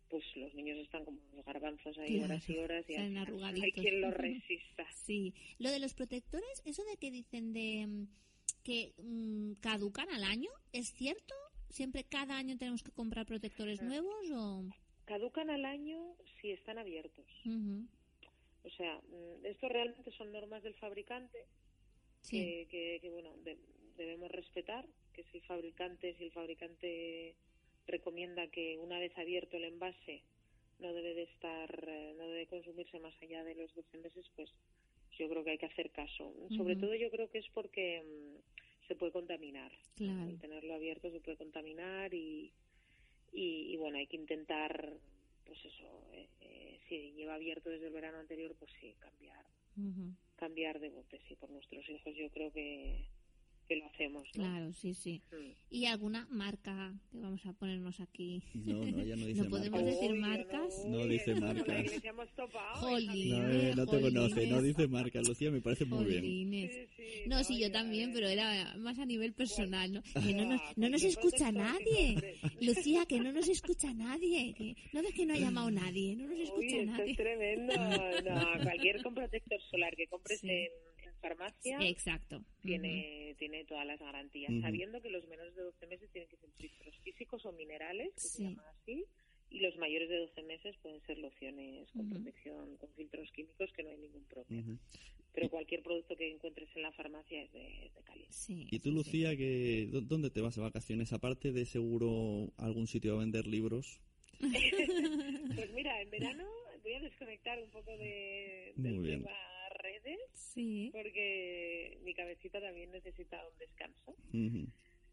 pues los niños están como los garbanzos ahí Claro, horas y horas y hay quien los resista. Sí. Lo de los protectores, eso de que dicen de mm, que mm, caducan al año, ¿es cierto? ¿Siempre cada año tenemos que comprar protectores Ah. nuevos o...? Caducan al año si están abiertos. O sea, mm, esto realmente son normas del fabricante Sí. que, que, que, bueno, de- debemos respetar, que si el fabricante, si el fabricante recomienda que una vez abierto el envase no debe de estar, eh, no debe consumirse más allá de los 12 meses, pues yo creo que hay que hacer caso. Sobre todo yo creo que es porque mm, se puede contaminar. Claro. Al tenerlo abierto se puede contaminar y, y, y, bueno, hay que intentar, pues eso, eh, eh, si lleva abierto desde el verano anterior, pues sí, cambiar. Cambiar de bote, sí, por nuestros hijos yo creo que, que lo hacemos, ¿no? Claro, sí, sí. Mm. ¿Y alguna marca que vamos a ponernos aquí? No, no, ya no dice ¿No podemos marcas. decir Uy, marcas? No uy, dice marcas. Hija No, eh, no te conoce, no Jolines. dice marcas. Lucía, me parece muy bien. Jolines. Sí, sí, No, sí, yo ya, también, pero era más a nivel personal, ¿no? Que no nos, no nos escucha nadie. Lucía, que no nos escucha nadie. Que, no ves que no ha llamado nadie, no nos Uy, escucha esto nadie. es tremendo. No, cualquier con protector solar que compres en farmacia Exacto. tiene, tiene todas las garantías, sabiendo que los menores de 12 meses tienen que ser filtros físicos o minerales, que Sí. se llaman así, y los mayores de 12 meses pueden ser lociones con protección, con filtros químicos, que no hay ningún problema. Pero cualquier producto que encuentres en la farmacia es de, es de calidad. Sí. ¿Y tú, sí, Lucía, que, dó- dónde te vas de vacaciones? Aparte de seguro algún sitio a vender libros. Pues mira, en verano voy a desconectar un poco de, Muy del bien. tema redes Sí. porque mi cabecita también necesita un descanso.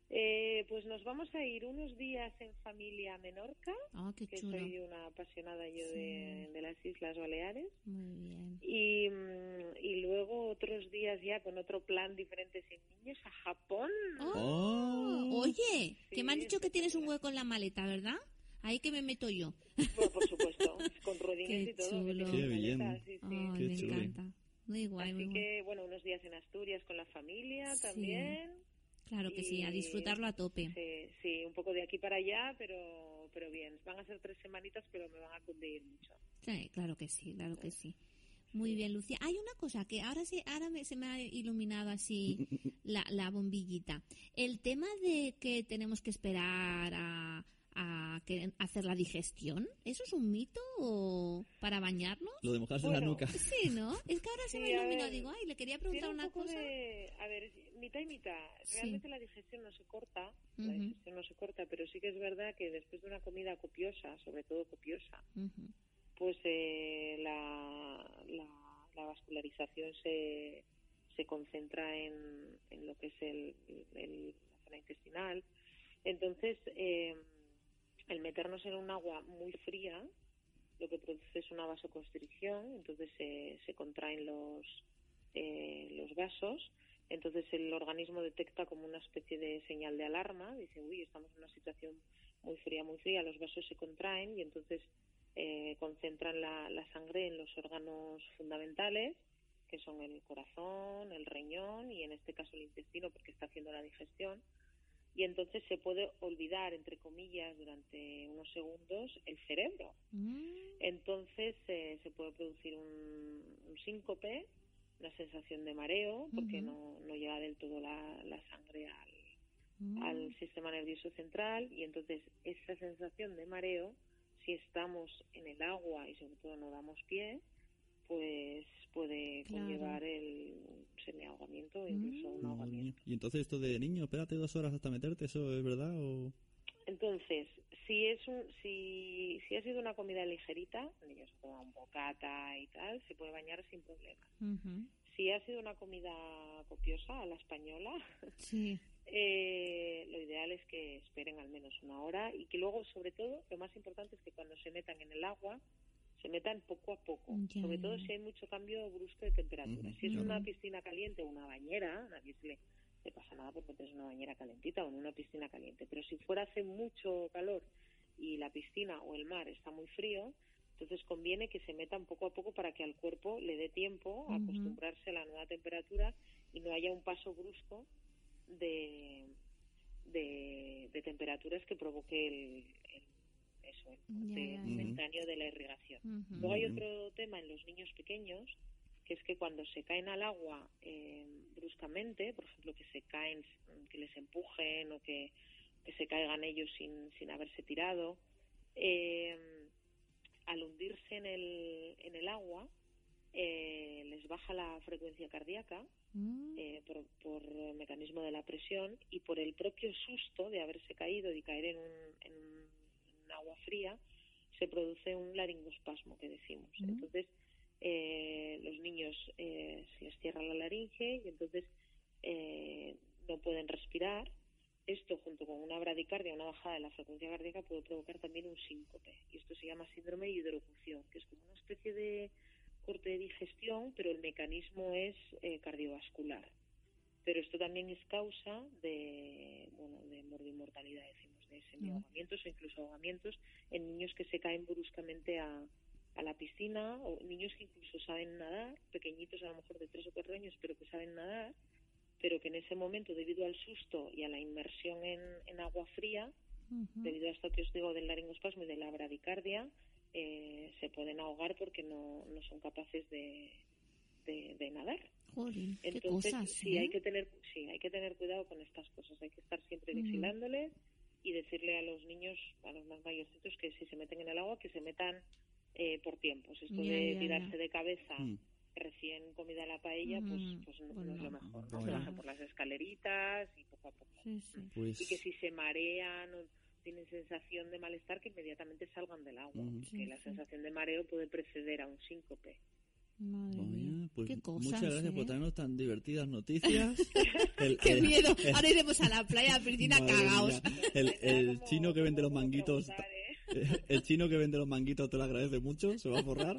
Eh, pues nos vamos a ir unos días en familia a Menorca, Oh, qué que chulo. soy una apasionada yo Sí. de, de las Islas Baleares. Muy bien. Y, mm, y luego otros días ya con otro plan diferente sin niños a Japón. Oh, oye, que me han dicho que tienes un hueco en la maleta, ¿verdad? Ahí que me meto yo. Bueno, por supuesto, con ruedines Qué y todo. chulo. que Qué bien. maletas, sí, sí. Ay, Qué me chulo. encanta. Muy guay, muy Así guay. que, bueno, unos días en Asturias con la familia Sí. también. Claro que sí, a y- disfrutarlo a tope. Sí, sí, un poco de aquí para allá, pero, pero bien. Van a ser tres semanitas, pero me van a cundir mucho. Sí, claro que sí, claro que sí. Muy bien, Lucía. Hay una cosa que ahora se, ahora me- se me ha iluminado así la, la bombillita. El tema de que tenemos que esperar a, a que, hacer la digestión, ¿eso es un mito o para bañarnos? Lo de mojarse en la nuca. Sí, ¿no? Es que ahora se Sí, me ha a iluminado. ver, Digo, ay, le quería preguntar un una poco cosa. de... A ver, mitad y mitad. Sí. Realmente la digestión no se corta, la digestión no se corta, pero sí que es verdad que después de una comida copiosa, sobre todo copiosa, pues eh, la, la, la vascularización se, se concentra en, en lo que es el, el- la zona intestinal. Entonces, eh, el meternos en un agua muy fría lo que produce es una vasoconstricción, entonces se, contraen los, eh, los vasos, entonces el organismo detecta como una especie de señal de alarma, dice, uy, estamos en una situación muy fría, muy fría, los vasos se contraen y entonces eh, concentran la, la sangre en los órganos fundamentales, que son el corazón, el riñón y en este caso el intestino, porque está haciendo la digestión. Y entonces se puede olvidar, entre comillas, durante unos segundos el cerebro. Mm, Entonces eh, se puede producir un, un síncope, una sensación de mareo, porque no, no llega del todo la, la sangre al, mm. al sistema nervioso central y entonces esa sensación de mareo, si estamos en el agua y sobre todo no damos pie, pues puede Claro. conllevar el semiahogamiento o incluso un ahogamiento. Y entonces esto de niño, espérate dos horas hasta meterte, ¿eso es verdad o...? Entonces, si es un, si, si ha sido una comida ligerita, el niño se toma un bocata y tal, se puede bañar sin problema. Ujú. Si ha sido una comida copiosa a la española, Sí. eh, lo ideal es que esperen al menos una hora y que luego, sobre todo, lo más importante es que cuando se metan en el agua, se metan poco a poco, Ya, sobre todo ya. si hay mucho cambio brusco de temperatura. Si es una piscina caliente o una bañera, a nadie se le, le pasa nada porque tienes una bañera calentita o en una piscina caliente. Pero si fuera hace mucho calor y la piscina o el mar está muy frío, entonces conviene que se metan poco a poco para que al cuerpo le dé tiempo a acostumbrarse a la nueva temperatura y no haya un paso brusco de, de, de temperaturas que provoque el, el- eso, el Ya, corte ya, ya. momentáneo de la irrigación. Luego hay otro tema en los niños pequeños, que es que cuando se caen al agua eh, bruscamente, por ejemplo, que se caen, que les empujen o que, que se caigan ellos sin, sin haberse tirado, eh, al hundirse en el, en el agua, eh, les baja la frecuencia cardíaca Mm. eh, por, por el mecanismo de la presión y por el propio susto de haberse caído y caer en un, en un- en un agua fría, se produce un laringospasmo que decimos. Entonces, eh, los niños eh, se les cierra la laringe y entonces eh, no pueden respirar. Esto, junto con una bradicardia, una bajada de la frecuencia cardíaca, puede provocar también un síncope. Y esto se llama síndrome de hidrocución, que es como una especie de corte de digestión, pero el mecanismo es cardiovascular. Pero esto también es causa de, bueno, de morbimortalidad, de semiahogamientos o incluso ahogamientos en niños que se caen bruscamente a, a la piscina o niños que incluso saben nadar, pequeñitos a lo mejor de tres o cuatro años, pero que saben nadar, pero que en ese momento, debido al susto y a la inmersión en, en agua fría, debido a esto que os digo del laringospasmo y de la bradicardia, eh, se pueden ahogar porque no, no son capaces de, de, de nadar. Jolín, qué Entonces, sí, ¿eh? hay que tener, sí, hay que tener cuidado con estas cosas. Hay que estar siempre vigilándoles y decirle a los niños, a los más mayorcitos, que si se meten en el agua, que se metan eh, por tiempos. Esto Ya, de ya, tirarse ya. de cabeza Mm. recién comida la paella, pues, Ujú. pues no, no es lo mejor. ¿no? Bueno. Se bajan por las escaleritas y poco a poco. Sí, sí. Pues... Y que si se marean, o tienen sensación de malestar que inmediatamente salgan del agua, Ujú. porque la sensación de mareo puede preceder a un síncope. Madre Oye, mía, pues qué cosas, muchas gracias ¿eh? por traernos tan divertidas noticias. El- Qué el- miedo. el- Ahora iremos a la playa, a la piscina, Madre cagaos. El, chino que vende los manguitos, ¿eh? el chino que vende los manguitos te lo agradece mucho, se va a forrar.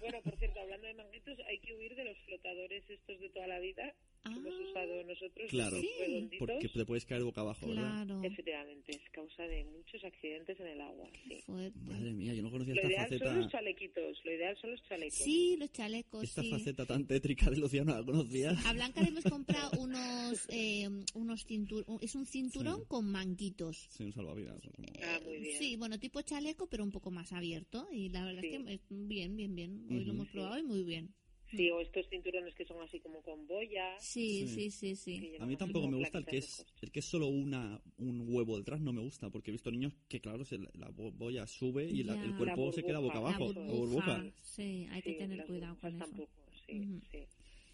Bueno, por cierto, hablando de manguitos, hay que huir de los flotadores estos de toda la vida que hemos Ah, usado nosotros, Claro. Sí. Porque te puedes caer boca abajo, ¿verdad? claro. Efectivamente, es causa de muchos accidentes en el agua. Sí. Fuerte. Madre mía, yo no conocía Lo esta ideal son los faceta, chalequitos, lo ideal son los chalecos. Sí, los chalecos, esta sí. faceta tan tétrica del océano la conocía. A Blanca le hemos comprado unos, eh, unos cinturones. Es un cinturón Sí. con manguitos. Sí, un salvavidas. Ah, muy bien. Sí, bueno, tipo chaleco, pero un poco más abierto. Y la verdad Sí. es que es bien, bien, bien. Hoy lo Ujú. hemos probado y muy bien. Sí, o estos cinturones que son así como con boya. Sí, Sí. sí, sí, A mí tampoco me gusta el que es el que es solo una un huevo detrás, no me gusta, porque he visto niños que claro, se, la- la bo- boya sube y la- el cuerpo La se queda boca burbuja, abajo, La burbuja. burbuja. Sí, hay que Sí, tener cuidado con eso. Tampoco, sí, Ujú. sí,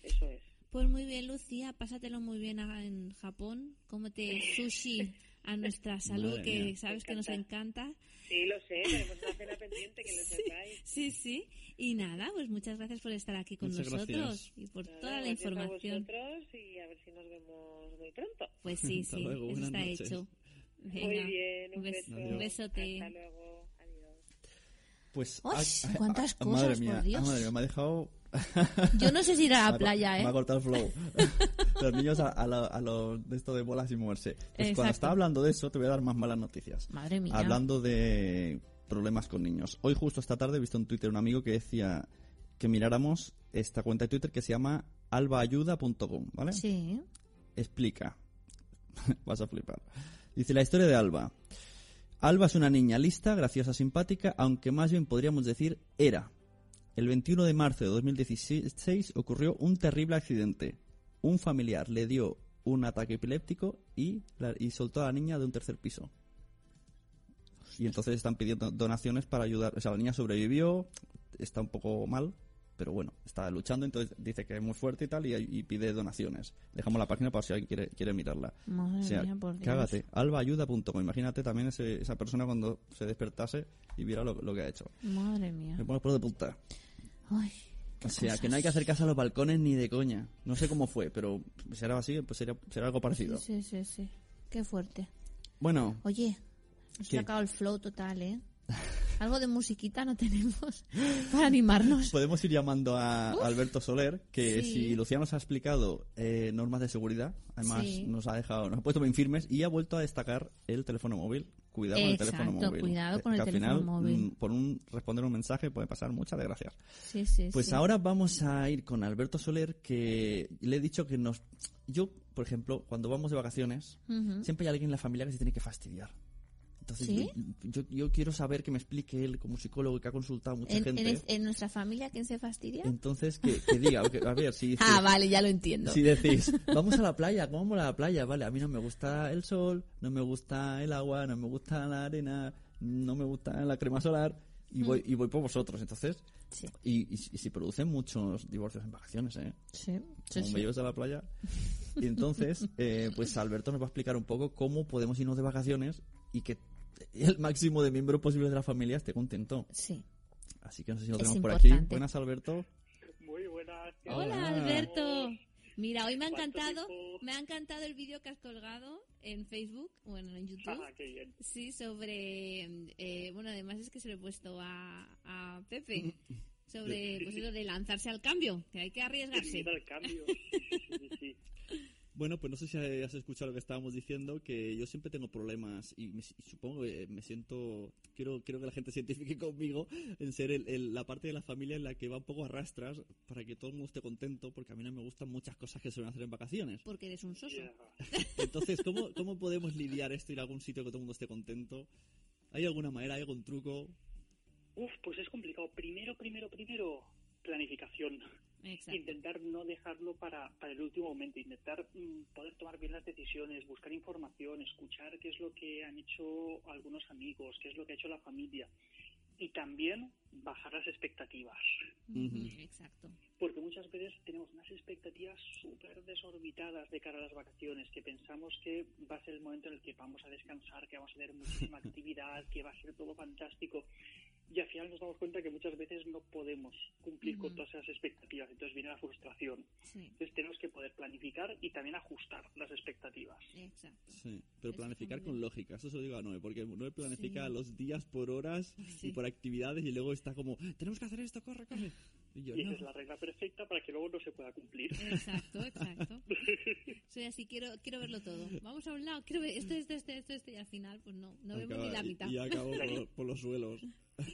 eso es. Pues muy bien, Lucía, pásatelo muy bien en Japón. Cómete sushi a nuestra salud, Madre que mía. sabes que nos encanta. Sí, lo sé, tenemos una cena pendiente que lo sepáis. Sí, sí. Y nada, pues muchas gracias por estar aquí con Muchas nosotros gracias. y por Nada, toda la gracias a información. vosotros y a ver si nos vemos muy pronto. Pues sí, Hasta sí, luego, eso está noches. hecho. Muy Venga, bien, un, un bes- beso. un besote. Hasta luego, adiós. Pues ¡Uy! ah, cuántas ah, cosas, madre mía, por Dios! madre mía, me ha dejado Yo no sé si ir a la playa, Me ha ¿eh? cortado el flow. Los niños a, a lo, a lo de esto de bolas y moverse. Pues cuando estaba hablando de eso, te voy a dar más malas noticias. Madre mía. Hablando de problemas con niños. Hoy justo esta tarde he visto en Twitter un amigo que decía que miráramos esta cuenta de Twitter que se llama albaayuda.com, ¿vale? Sí. Explica. Vas a flipar. Dice la historia de Alba. Alba es una niña lista, graciosa, simpática, aunque más bien podríamos decir era. El 21 de marzo de 2016 ocurrió un terrible accidente. Un familiar le dio un ataque epiléptico y, la- y soltó a la niña de un tercer piso. Y entonces están pidiendo donaciones para ayudar. O sea, la niña sobrevivió, está un poco mal, pero bueno, está luchando, entonces dice que es muy fuerte y tal, y, y pide donaciones. Dejamos la página para si alguien quiere, quiere mirarla. Madre O sea, mía, por Dios. cágate, albaayuda.com. Imagínate también ese- esa persona cuando se despertase y viera lo, lo que ha hecho. Madre mía. Me pongo por de puta. Ay, O sea, cosas. que no hay que hacer caso a los balcones ni de coña. No sé cómo fue, pero será así, pues será, será algo parecido. Sí, sí, sí. Qué fuerte. Bueno, Oye, nos ¿Qué? ha sacado el flow total, ¿eh? Algo de musiquita no tenemos para animarnos. podemos ir llamando a Alberto Soler, que Sí. si Lucía nos ha explicado eh, normas de seguridad, además Sí. nos ha dejado, nos ha puesto bien firmes y ha vuelto a destacar el teléfono móvil. Cuidado con el teléfono móvil. cuidado Eh, con el que al teléfono final, móvil. mm, por un responder un mensaje puede pasar muchas desgracias. Sí, sí, Pues sí. ahora vamos a ir con Alberto Soler, que le he dicho que nos... Yo, por ejemplo, cuando vamos de vacaciones, siempre hay alguien en la familia que se tiene que fastidiar. Entonces, ¿Sí? yo, yo, yo quiero saber que me explique él, como psicólogo que ha consultado a mucha ¿En, gente. en en nuestra familia quién se fastidia? Entonces, que, que diga, que- a ver, si, Ah, vale, ya lo entiendo. si decís, vamos a la playa, ¿cómo mola la playa? Vale, a mí no me gusta el sol, no me gusta el agua, no me gusta la arena, no me gusta la crema solar, y voy, y voy por vosotros. Entonces, Mm. Sí. y, y, y si producen muchos divorcios en vacaciones, ¿eh? Sí, sí, como sí. me lleves a la playa. Y entonces, eh, pues Alberto nos va a explicar un poco cómo podemos irnos de vacaciones y que el máximo de miembros posible de la familia esté contento. Sí. Así que no sé si lo tenemos por aquí. Buenas, Alberto. Muy buenas. ¿qué Hola, Hola. Alberto. Mira, hoy me ha ¿Cuánto encantado, me ha encantado el vídeo que has colgado en Facebook, bueno, en YouTube. Ah, qué bien. Sí, sobre, eh, bueno, además es que se lo he puesto a, a Pepe, sobre pues eso de lanzarse al cambio, que hay que arriesgarse. miedo al cambio. Sí, sí, sí, sí. Bueno, pues no sé si has escuchado lo que estábamos diciendo, que yo siempre tengo problemas y, me- y supongo que me siento, quiero, quiero que la gente se identifique conmigo en ser el- el- la parte de la familia en la que va un poco a rastras para que todo el mundo esté contento, porque a mí no me gustan muchas cosas que se suelen hacer en vacaciones. Porque eres un soso. Entonces, ¿cómo, cómo podemos lidiar esto, ir a algún sitio que todo el mundo esté contento? ¿Hay alguna manera, hay algún truco? Uf, pues es complicado. Primero, primero, primero, planificación. Exacto. Intentar no dejarlo para, para el último momento. Intentar mm, poder tomar bien las decisiones, buscar información, escuchar qué es lo que han hecho algunos amigos, qué es lo que ha hecho la familia. y también bajar las expectativas. Exacto. Porque muchas veces tenemos unas expectativas súper desorbitadas de cara a las vacaciones, que pensamos que va a ser el momento en el que vamos a descansar, que vamos a tener muchísima actividad, que va a ser todo fantástico. Y al final nos damos cuenta que muchas veces no podemos cumplir con todas esas expectativas. Entonces viene la frustración. Sí, Entonces tenemos que poder planificar y también ajustar las expectativas. exacto. Sí, pero planificar con lógica, eso se lo digo a Noé, porque Noé planifica Sí. los días por horas Sí. y por actividades y luego está como, tenemos que hacer esto, corre, corre. Y yo, Y esa no. es la regla perfecta para que luego no se pueda cumplir. Exacto, exacto. Soy así, quiero, quiero verlo todo. Vamos a un lado, quiero ver esto, esto, esto, esto, esto, y al final, pues no, no vemos Acaba- ni la mitad. Y, acabo por, por los suelos.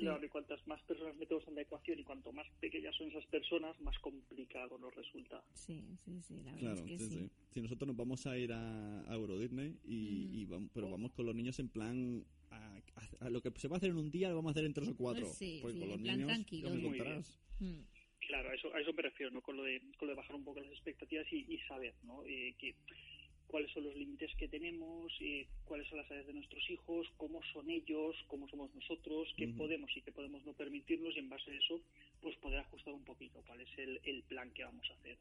Claro, y cuantas más personas metemos en la ecuación y cuanto más pequeñas son esas personas, más complicado nos resulta. Sí, sí, sí, la verdad Claro, es que sí, sí. sí. Si nosotros nos vamos a ir a, a Euro Disney, y, vamos, pero vamos con los niños en plan... A, a- a lo que se va a hacer en un día lo vamos a hacer en tres o cuatro. Pues sí, sí, con los plan niños, tranquilo. ¿qué me contarás? Mm, Claro, a eso, a eso me refiero, ¿no? Con lo de, con lo de bajar un poco las expectativas y, y saber, ¿no? Eh, que, cuáles son los límites que tenemos, eh, cuáles son las áreas de nuestros hijos, cómo son ellos, cómo somos nosotros, qué podemos y qué podemos no permitirnos y en base a eso, pues poder ajustar un poquito cuál es el, el plan que vamos a hacer.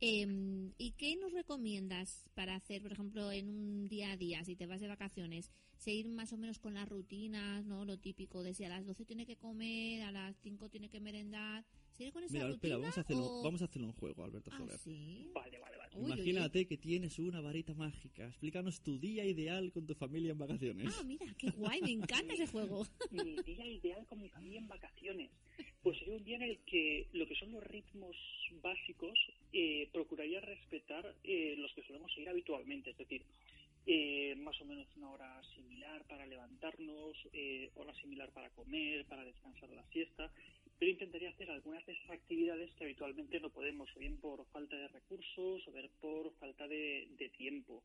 Em, ¿Y qué nos recomiendas para hacer, por ejemplo, en un día a día, si te vas de vacaciones, seguir más o menos con las rutinas, ¿no? Lo típico de si a las 12 tiene que comer, a las 5 tiene que merendar. ¿Seguir con esa Mira, rutina? espera, vamos a, hacerlo, o- vamos a hacerlo en juego, Alberto Ah, Soler. sí. Vale, vale, vale. Uy, uy, uy. Imagínate que tienes una varita mágica. Explícanos tu día ideal con tu familia en vacaciones. Ah, mira, qué guay, me encanta ese juego. mi día ideal con mi familia en vacaciones. Pues sería un día en el que lo que son los ritmos básicos eh, procuraría respetar eh, los que solemos seguir habitualmente, es decir, eh, más o menos una hora similar para levantarnos, eh, hora similar para comer, para descansar la siesta, pero intentaría hacer algunas de esas actividades que habitualmente no podemos, o bien por falta de recursos, o bien por falta de, de tiempo.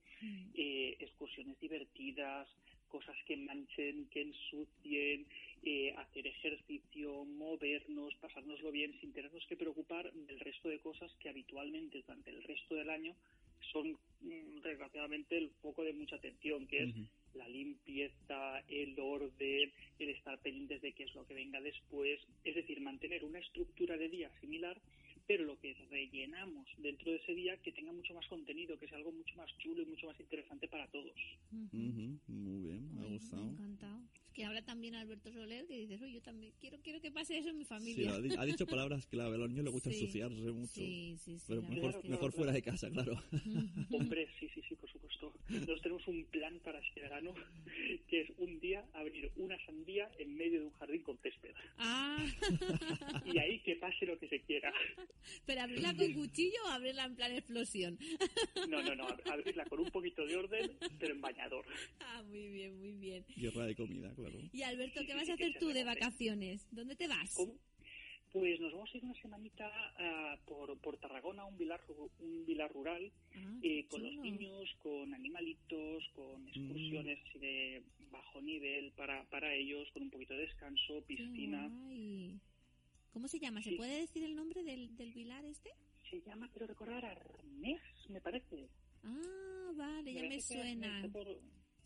Eh, excursiones divertidas, cosas que manchen, que ensucien, eh, hacer ejercicio, movernos, pasárnoslo bien sin tenernos que preocupar del resto de cosas que habitualmente durante el resto del año son mm, desgraciadamente el foco de mucha atención, que es. La limpieza, el orden, el estar pendientes de qué es lo que venga después, es decir, mantener una estructura de día similar, pero lo que rellenamos dentro de ese día que tenga mucho más contenido, que sea algo mucho más chulo y mucho más interesante para todos. Muy bien, me ha gustado. Me ha encantado. Que habla también Alberto Soler que dices, oye, yo también quiero, quiero que pase eso en mi Sí, familia. ha, di- ha dicho palabras clave. A los niños les gusta Sí. ensuciarse mucho. Sí, sí, sí. Pero mejor, fuera de casa, claro. Hombre, sí, sí, sí, por supuesto. Nosotros tenemos un plan para este verano, que es un día abrir una sandía en medio de un jardín con césped. Ah, Y ahí que pase lo que se quiera. pero abrirla con cuchillo o abrirla en plan explosión. No, no, no, ab- abrirla con un poquito de orden, pero en bañador. Ah, muy bien, muy bien. Guerra de comida, claro. Y Alberto, Sí, ¿qué sí, vas sí, a hacer tú de vacaciones? ¿Dónde te vas? ¿Cómo? Pues nos vamos a ir una semanita ah, por, por Tarragona, un vilar, un vilar rural, Ah, eh, con los niños, con animalitos, con excursiones así de bajo nivel para, para ellos, con un poquito de descanso, piscina. ¿Cómo se llama? ¿Se Sí. puede decir el nombre del, del vilar este? Se llama, quiero recordar, Arnés, me parece. Ah, vale, ya me suena. Por,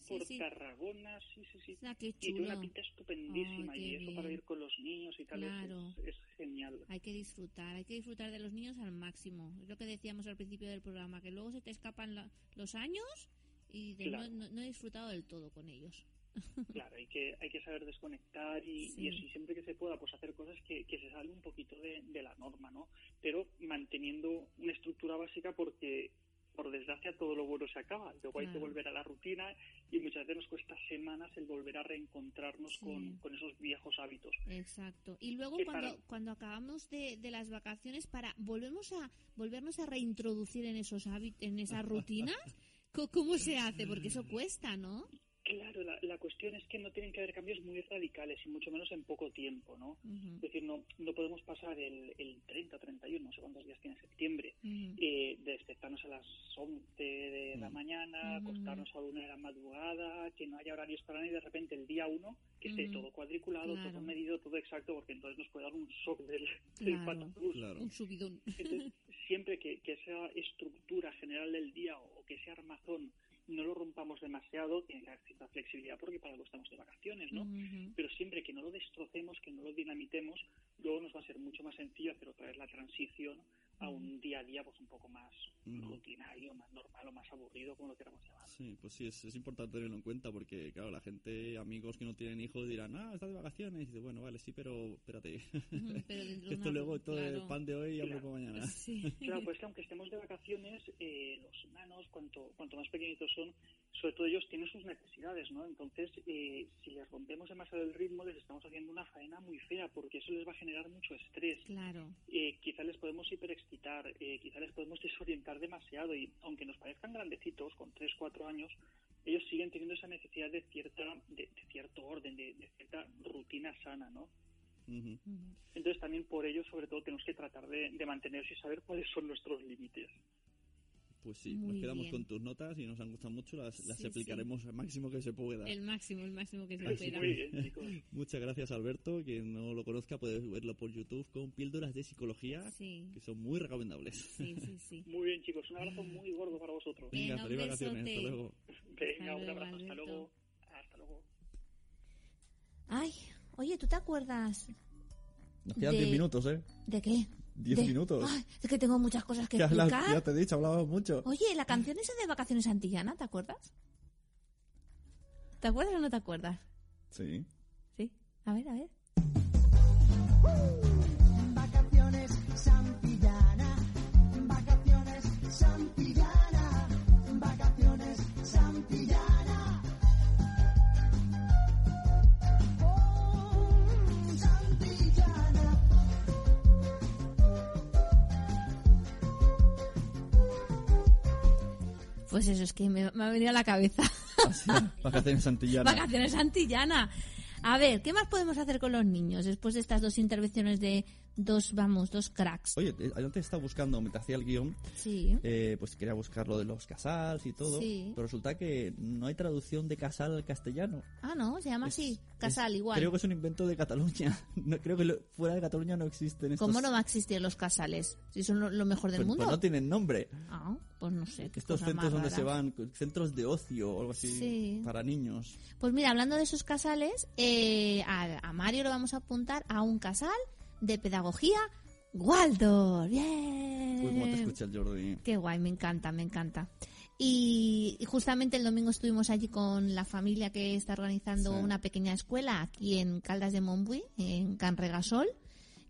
Sí, por sí. Tarragona, sí, sí, sí. Ah, qué Y tiene una chulo. pinta estupendísima y eso bien. para ir con los niños y tal Claro. es, es genial. Hay que disfrutar, hay que disfrutar de los niños al máximo. Es lo que decíamos al principio del programa, que luego se te escapan la- los años y de Claro. no, no- no he disfrutado del todo con ellos. Claro, hay que, hay que saber desconectar y, Sí. siempre que se pueda, pues hacer cosas que, que se salen un poquito de, de la norma, ¿no? Pero manteniendo una estructura básica porque, por desgracia, todo lo bueno se acaba. Luego hay que volver a la rutina y muchas veces nos cuesta semanas el volver a reencontrarnos Sí. con, con esos viejos hábitos. Exacto. Y luego Que cuando, para- cuando acabamos de, de las vacaciones, para volvemos a volvernos a reintroducir en esos hábitos, en esas rutinas, ¿cómo se hace? Porque eso cuesta, ¿no? Claro, la, la cuestión es que no tienen que haber cambios muy radicales y mucho menos en poco tiempo, ¿no? Es decir, no, no podemos pasar el, el 30 o 31, no sé cuántos días tiene septiembre, eh, de despertarnos a las 11 de la mañana, acostarnos a la una de la madrugada, que no haya horarios para nada y de repente el día 1 que esté todo cuadriculado, Claro. todo medido, todo exacto, porque entonces nos puede dar un shock del, del Claro. Claro. Un subidón. Entonces, siempre que, que esa estructura general del día o que ese armazón no lo rompamos demasiado, tiene que haber cierta flexibilidad porque para algo estamos de vacaciones, ¿no? Pero siempre que no lo destrocemos, que no lo dinamitemos, luego nos va a ser mucho más sencillo hacer otra vez la transición a un día a día pues un poco más rutinario, más normal o más aburrido, como lo queramos llamar. Sí, pues sí, es, es importante tenerlo en cuenta porque, claro, la gente, amigos que no tienen hijos dirán, ah, estás de vacaciones. Y dice, bueno, vale, sí, pero espérate. pero esto una- luego, todo el pan de hoy, hambre Claro. por mañana. Claro, pues que aunque estemos de vacaciones, eh, los humanos, cuanto, cuanto más pequeñitos son, sobre todo ellos tienen sus necesidades, ¿no? Entonces, eh, si les rompemos demasiado el ritmo, les estamos haciendo una faena muy fea, porque eso les va a generar mucho estrés. Claro. Eh, quizá les podemos hiperexcitar, eh, quizá les podemos desorientar demasiado, y aunque nos parezcan grandecitos, con 3, 4 años, ellos siguen teniendo esa necesidad de cierta de, de cierto orden, de, de cierta rutina sana, ¿no? Ujú. Entonces también por ello, sobre todo, tenemos que tratar de, de mantenerse y saber cuáles son nuestros límites. Pues sí, Muy nos quedamos bien. con tus notas y nos han gustado mucho, las, las Sí, aplicaremos al máximo que se pueda. El máximo, el máximo que se pueda. muy bien, chicos. Muchas gracias, Alberto. Quien no lo conozca puede verlo por YouTube con píldoras de psicología Sí. que son muy recomendables. Sí, sí, sí. Muy bien, chicos. Un abrazo muy gordo para vosotros. Venga, Venga, un feliz vacaciones. Hasta luego. Venga, Hasta un luego, abrazo. Hasta luego. Hasta luego. Ay, oye, ¿tú te acuerdas Nos quedan De- 10 minutos, ¿eh? de qué? 10 De- minutos. Ay, es que tengo muchas cosas que Que hablas- explicar. ya te he dicho, hablamos mucho. Oye, la canción esa de Vacaciones Antillana, ¿te acuerdas? ¿Te acuerdas o no te acuerdas? Sí. Sí. A ver, a ver. Pues eso, es que me, me ha venido a la cabeza. Vacaciones Santillana. Vacaciones Antillana. A ver, ¿qué más podemos hacer con los niños después de estas dos intervenciones de dos, vamos, dos cracks? Oye, eh, antes estaba buscando, mientras hacía el guion, Sí. eh, pues quería buscar lo de los casals y todo, Sí. pero resulta que no hay traducción de casal al castellano. Ah, no, se llama así. Casal, es- igual. Creo que es un invento de Cataluña. No, creo que lo- fuera de Cataluña no existen estos... ¿Cómo no va a existir los casales? Si son lo, lo mejor del Pues- mundo. pues no tienen nombre. Ah, pues no sé. Estos centros donde rara. se van, centros de ocio o algo así, Sí. para niños. Pues mira, hablando de esos casales, eh, a, a Mario lo vamos a apuntar a un casal de pedagogía Waldorf. ¡Bien! Uy, cómo te escucha el Jordi. Qué guay, me encanta, me encanta. Y, justamente el domingo estuvimos allí con la familia que está organizando Sí. una pequeña escuela aquí en Caldas de Montbui, en Can Regasol,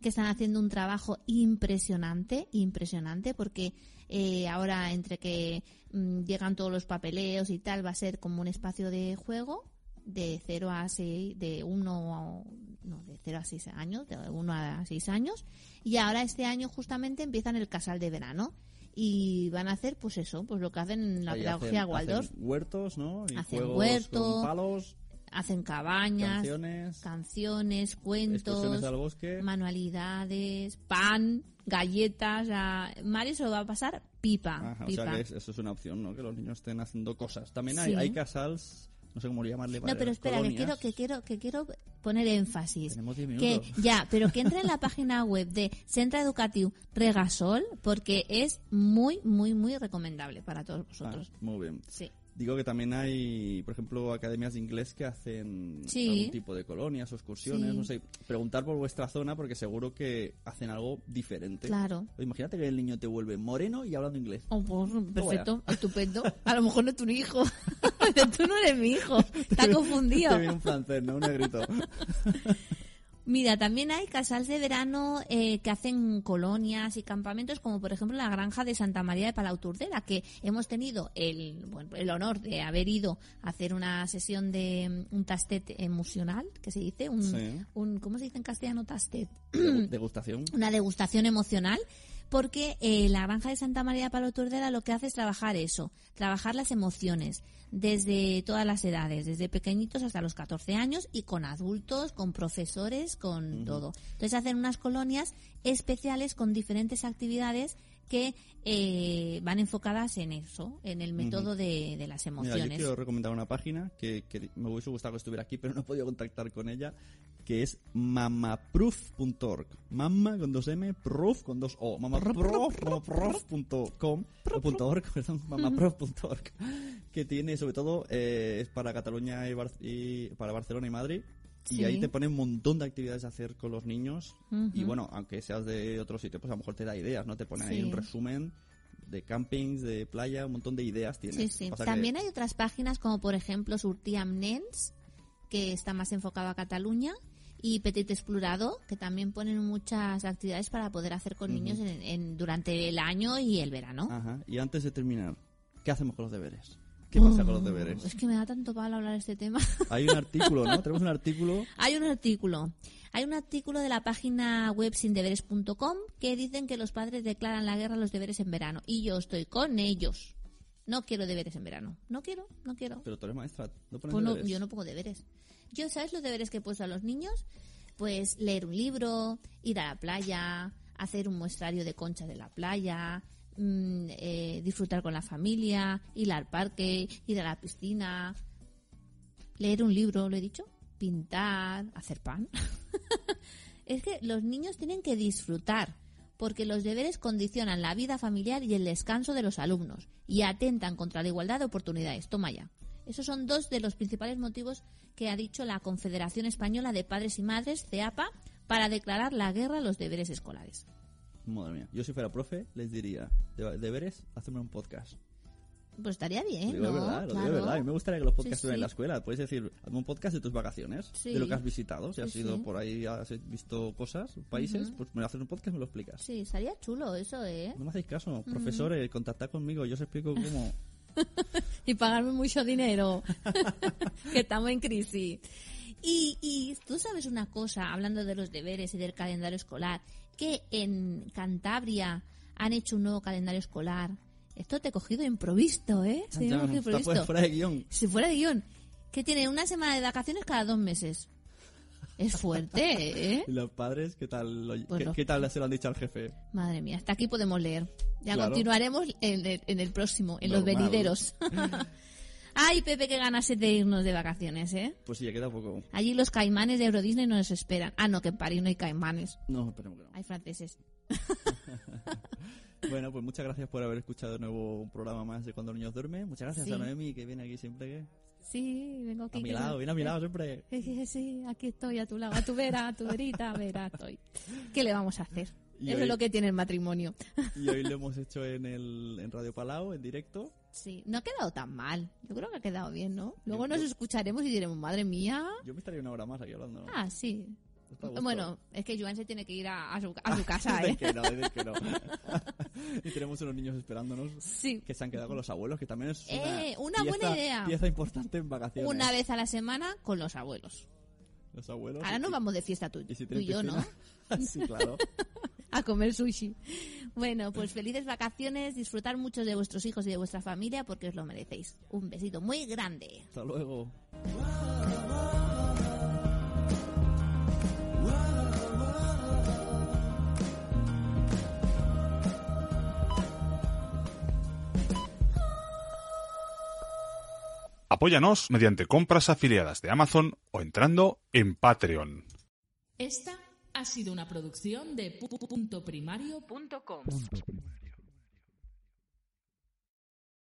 que están haciendo un trabajo impresionante, impresionante, porque eh, ahora entre que mm, llegan todos los papeleos y tal, va a ser como un espacio de juego de 0 a 6, de 1 no, de 0 a 6 años, de 1 a 6 años, y ahora este año justamente empiezan el casal de verano y van a hacer pues eso, pues lo que hacen en la Ahí pedagogía hacen- Waldorf, hacen huertos, ¿no? Y Hacen juegos huerto, con palos, hacen cabañas, canciones, canciones, cuentos, excursiones al bosque. manualidades, pan, galletas, a Mario se lo va a pasar pipa, Ajá, o pipa. sea que es- eso es una opción, ¿no? Que los niños estén haciendo cosas. También hay, Sí. hay casals, no sé cómo llamarle. No, pero espera, que quiero, que quiero, que quiero poner énfasis. Tenemos 10 Que, minutos. ya, pero que entre en la página web de Centro Educativo Regasol, porque es muy, muy, muy recomendable para todos vosotros. Ah, muy bien. Sí. Digo que también hay, por ejemplo, academias de inglés que hacen Sí. algún tipo de colonias o excursiones, Sí. no sé. Preguntar por vuestra zona porque seguro que hacen algo diferente. Claro. O Imagínate que el niño te vuelve moreno y hablando inglés. Oh, pues, perfecto, estupendo. A lo mejor no es tu hijo. Tú no eres mi hijo. Está confundido. Te viene un francés, ¿no? Un negrito. Mira, también hay casals de verano eh, que hacen colonias y campamentos, como por ejemplo la granja de Santa María de Palauturdera, que hemos tenido el, bueno, el honor de haber ido a hacer una sesión de mm, un tastet emocional, que se dice, un, Sí. un ¿cómo se dice en castellano tastet? Degu- Degustación. una degustación emocional porque eh, la granja de Santa María de Palauturdera lo que hace es trabajar eso, trabajar las emociones desde todas las edades, desde pequeñitos hasta los 14 años y con adultos, con profesores, con todo. Entonces hacen unas colonias especiales con diferentes actividades que eh, van enfocadas en eso, en el método de, de las Mira, emociones. yo quiero recomendar una página que, que me hubiese gustado que estuviera aquí, pero no he podido contactar con ella, que es mamaproof.org. Mama con dos M, proof con dos O. Mamaproof, mamaproof.com, o punto .org, perdón, mamaproof.org. que tiene, sobre todo, eh, es para Cataluña y, Bar- y- para Barcelona y Madrid. Y ahí te pone un montón de actividades a hacer con los niños. Y bueno, aunque seas de otro sitio, pues a lo mejor te da ideas, ¿no? Te ponen ahí Sí. un resumen de campings, de playa, un montón de ideas tienes. Sí, sí. Pasa que- También hay otras páginas como por ejemplo Surtiam Nens, que está más enfocado a Cataluña, y Petit Explorado, que también ponen muchas actividades para poder hacer con niños en, en- durante el año y el verano. Ajá. Y antes de terminar, ¿qué hacemos con los deberes? ¿Qué pasa con los Oh, deberes? Es que me da tanto palo hablar de este tema. Hay un artículo, ¿no? Tenemos un artículo. Hay un artículo. Hay un artículo de la página web sindeberes.com que dicen que los padres declaran la guerra a los deberes en verano. Y yo estoy con ellos. No quiero deberes en verano. No quiero, no quiero. Pero tú eres maestra, ¿no pones Pues no, deberes? yo no pongo deberes. Yo, ¿sabes los deberes que he puesto a los niños? Pues leer un libro, ir a la playa, hacer un muestrario de conchas de la playa, mm, eh, disfrutar con la familia, ir al parque, ir a la piscina, leer un libro, lo he dicho, pintar, hacer pan. es que los niños tienen que disfrutar, porque los deberes condicionan la vida familiar y el descanso de los alumnos y atentan contra la igualdad de oportunidades. Toma ya. Esos son dos de los principales motivos que ha dicho la Confederación Española de Padres y Madres, CEAPA, para declarar la guerra a los deberes escolares. Madre mía. Yo si fuera profe, les diría, "De- deberes, hacerme un podcast. Pues estaría bien, Lo digo de ¿no? verdad, lo digo de Claro. verdad. A mí me gustaría que los podcasts Sí, estuvieran en la escuela. Puedes decir, hazme un podcast de tus vacaciones, Sí. de lo que has visitado. Si has ido por ahí, has visto cosas, países, Ujú. pues me haces un podcast y me lo explicas. Sí, estaría chulo eso, ¿eh? No me hacéis caso, profesores, contactad conmigo, yo os explico cómo... y pagarme mucho dinero. que estamos en crisis. Y, y tú sabes una cosa, hablando de los deberes y del calendario escolar, que en Cantabria han hecho un nuevo calendario escolar. Esto te he cogido improvisto, ¿eh? Sí, improvisto. fuera, de guion. Si fuera de guion. Que tiene una semana de vacaciones cada dos meses. Es fuerte, ¿eh? ¿Y los padres qué tal, lo- Pues qué, los- qué tal se lo han dicho al jefe? Madre mía, hasta aquí podemos leer. Ya Claro. continuaremos en el, en el próximo, en los venideros. Ay, Pepe, qué ganas de irnos de vacaciones, ¿eh? Pues sí, ya queda poco. Allí los caimanes de Euro Disney nos esperan. Ah, no, que en París no hay caimanes. No, esperemos que no. Hay franceses. Bueno, pues muchas gracias por haber escuchado de nuevo un programa más de Cuando los niños duermen. Muchas gracias Sí. a Noemi, que viene aquí siempre que... Sí, vengo aquí. A mi que- lado, viene a mi lado siempre. Sí, sí, aquí estoy a tu lado, a tu vera, a tu verita, vera estoy. ¿Qué le vamos a hacer? Y Eso hoy- es lo que tiene el matrimonio. Y hoy lo hemos hecho en, el, en Radio Palau, en directo. Sí, no ha quedado tan mal. Yo creo que ha quedado bien, ¿no? Luego Yo- nos yo- escucharemos y diremos, madre mía. Yo me estaría una hora más aquí hablando. ¿no? Ah, sí. Bueno, es que Joan se tiene que ir a, a su, a su casa, ¿eh? que no, que no. y tenemos unos niños esperándonos Sí. que se han quedado con los abuelos, que también es una, Eh, una buena pieza- idea. pieza importante en vacaciones. Una vez a la semana con los abuelos. Los abuelos. Ahora nos vamos de fiesta tú, y si tú y yo, ¿no? sí, claro. a comer sushi. Bueno, pues felices vacaciones, disfrutar mucho de vuestros hijos y de vuestra familia porque os lo merecéis. Un besito muy grande. Hasta luego. Apóyanos mediante compras afiliadas de Amazon o entrando en Patreon. Esta ha sido una producción de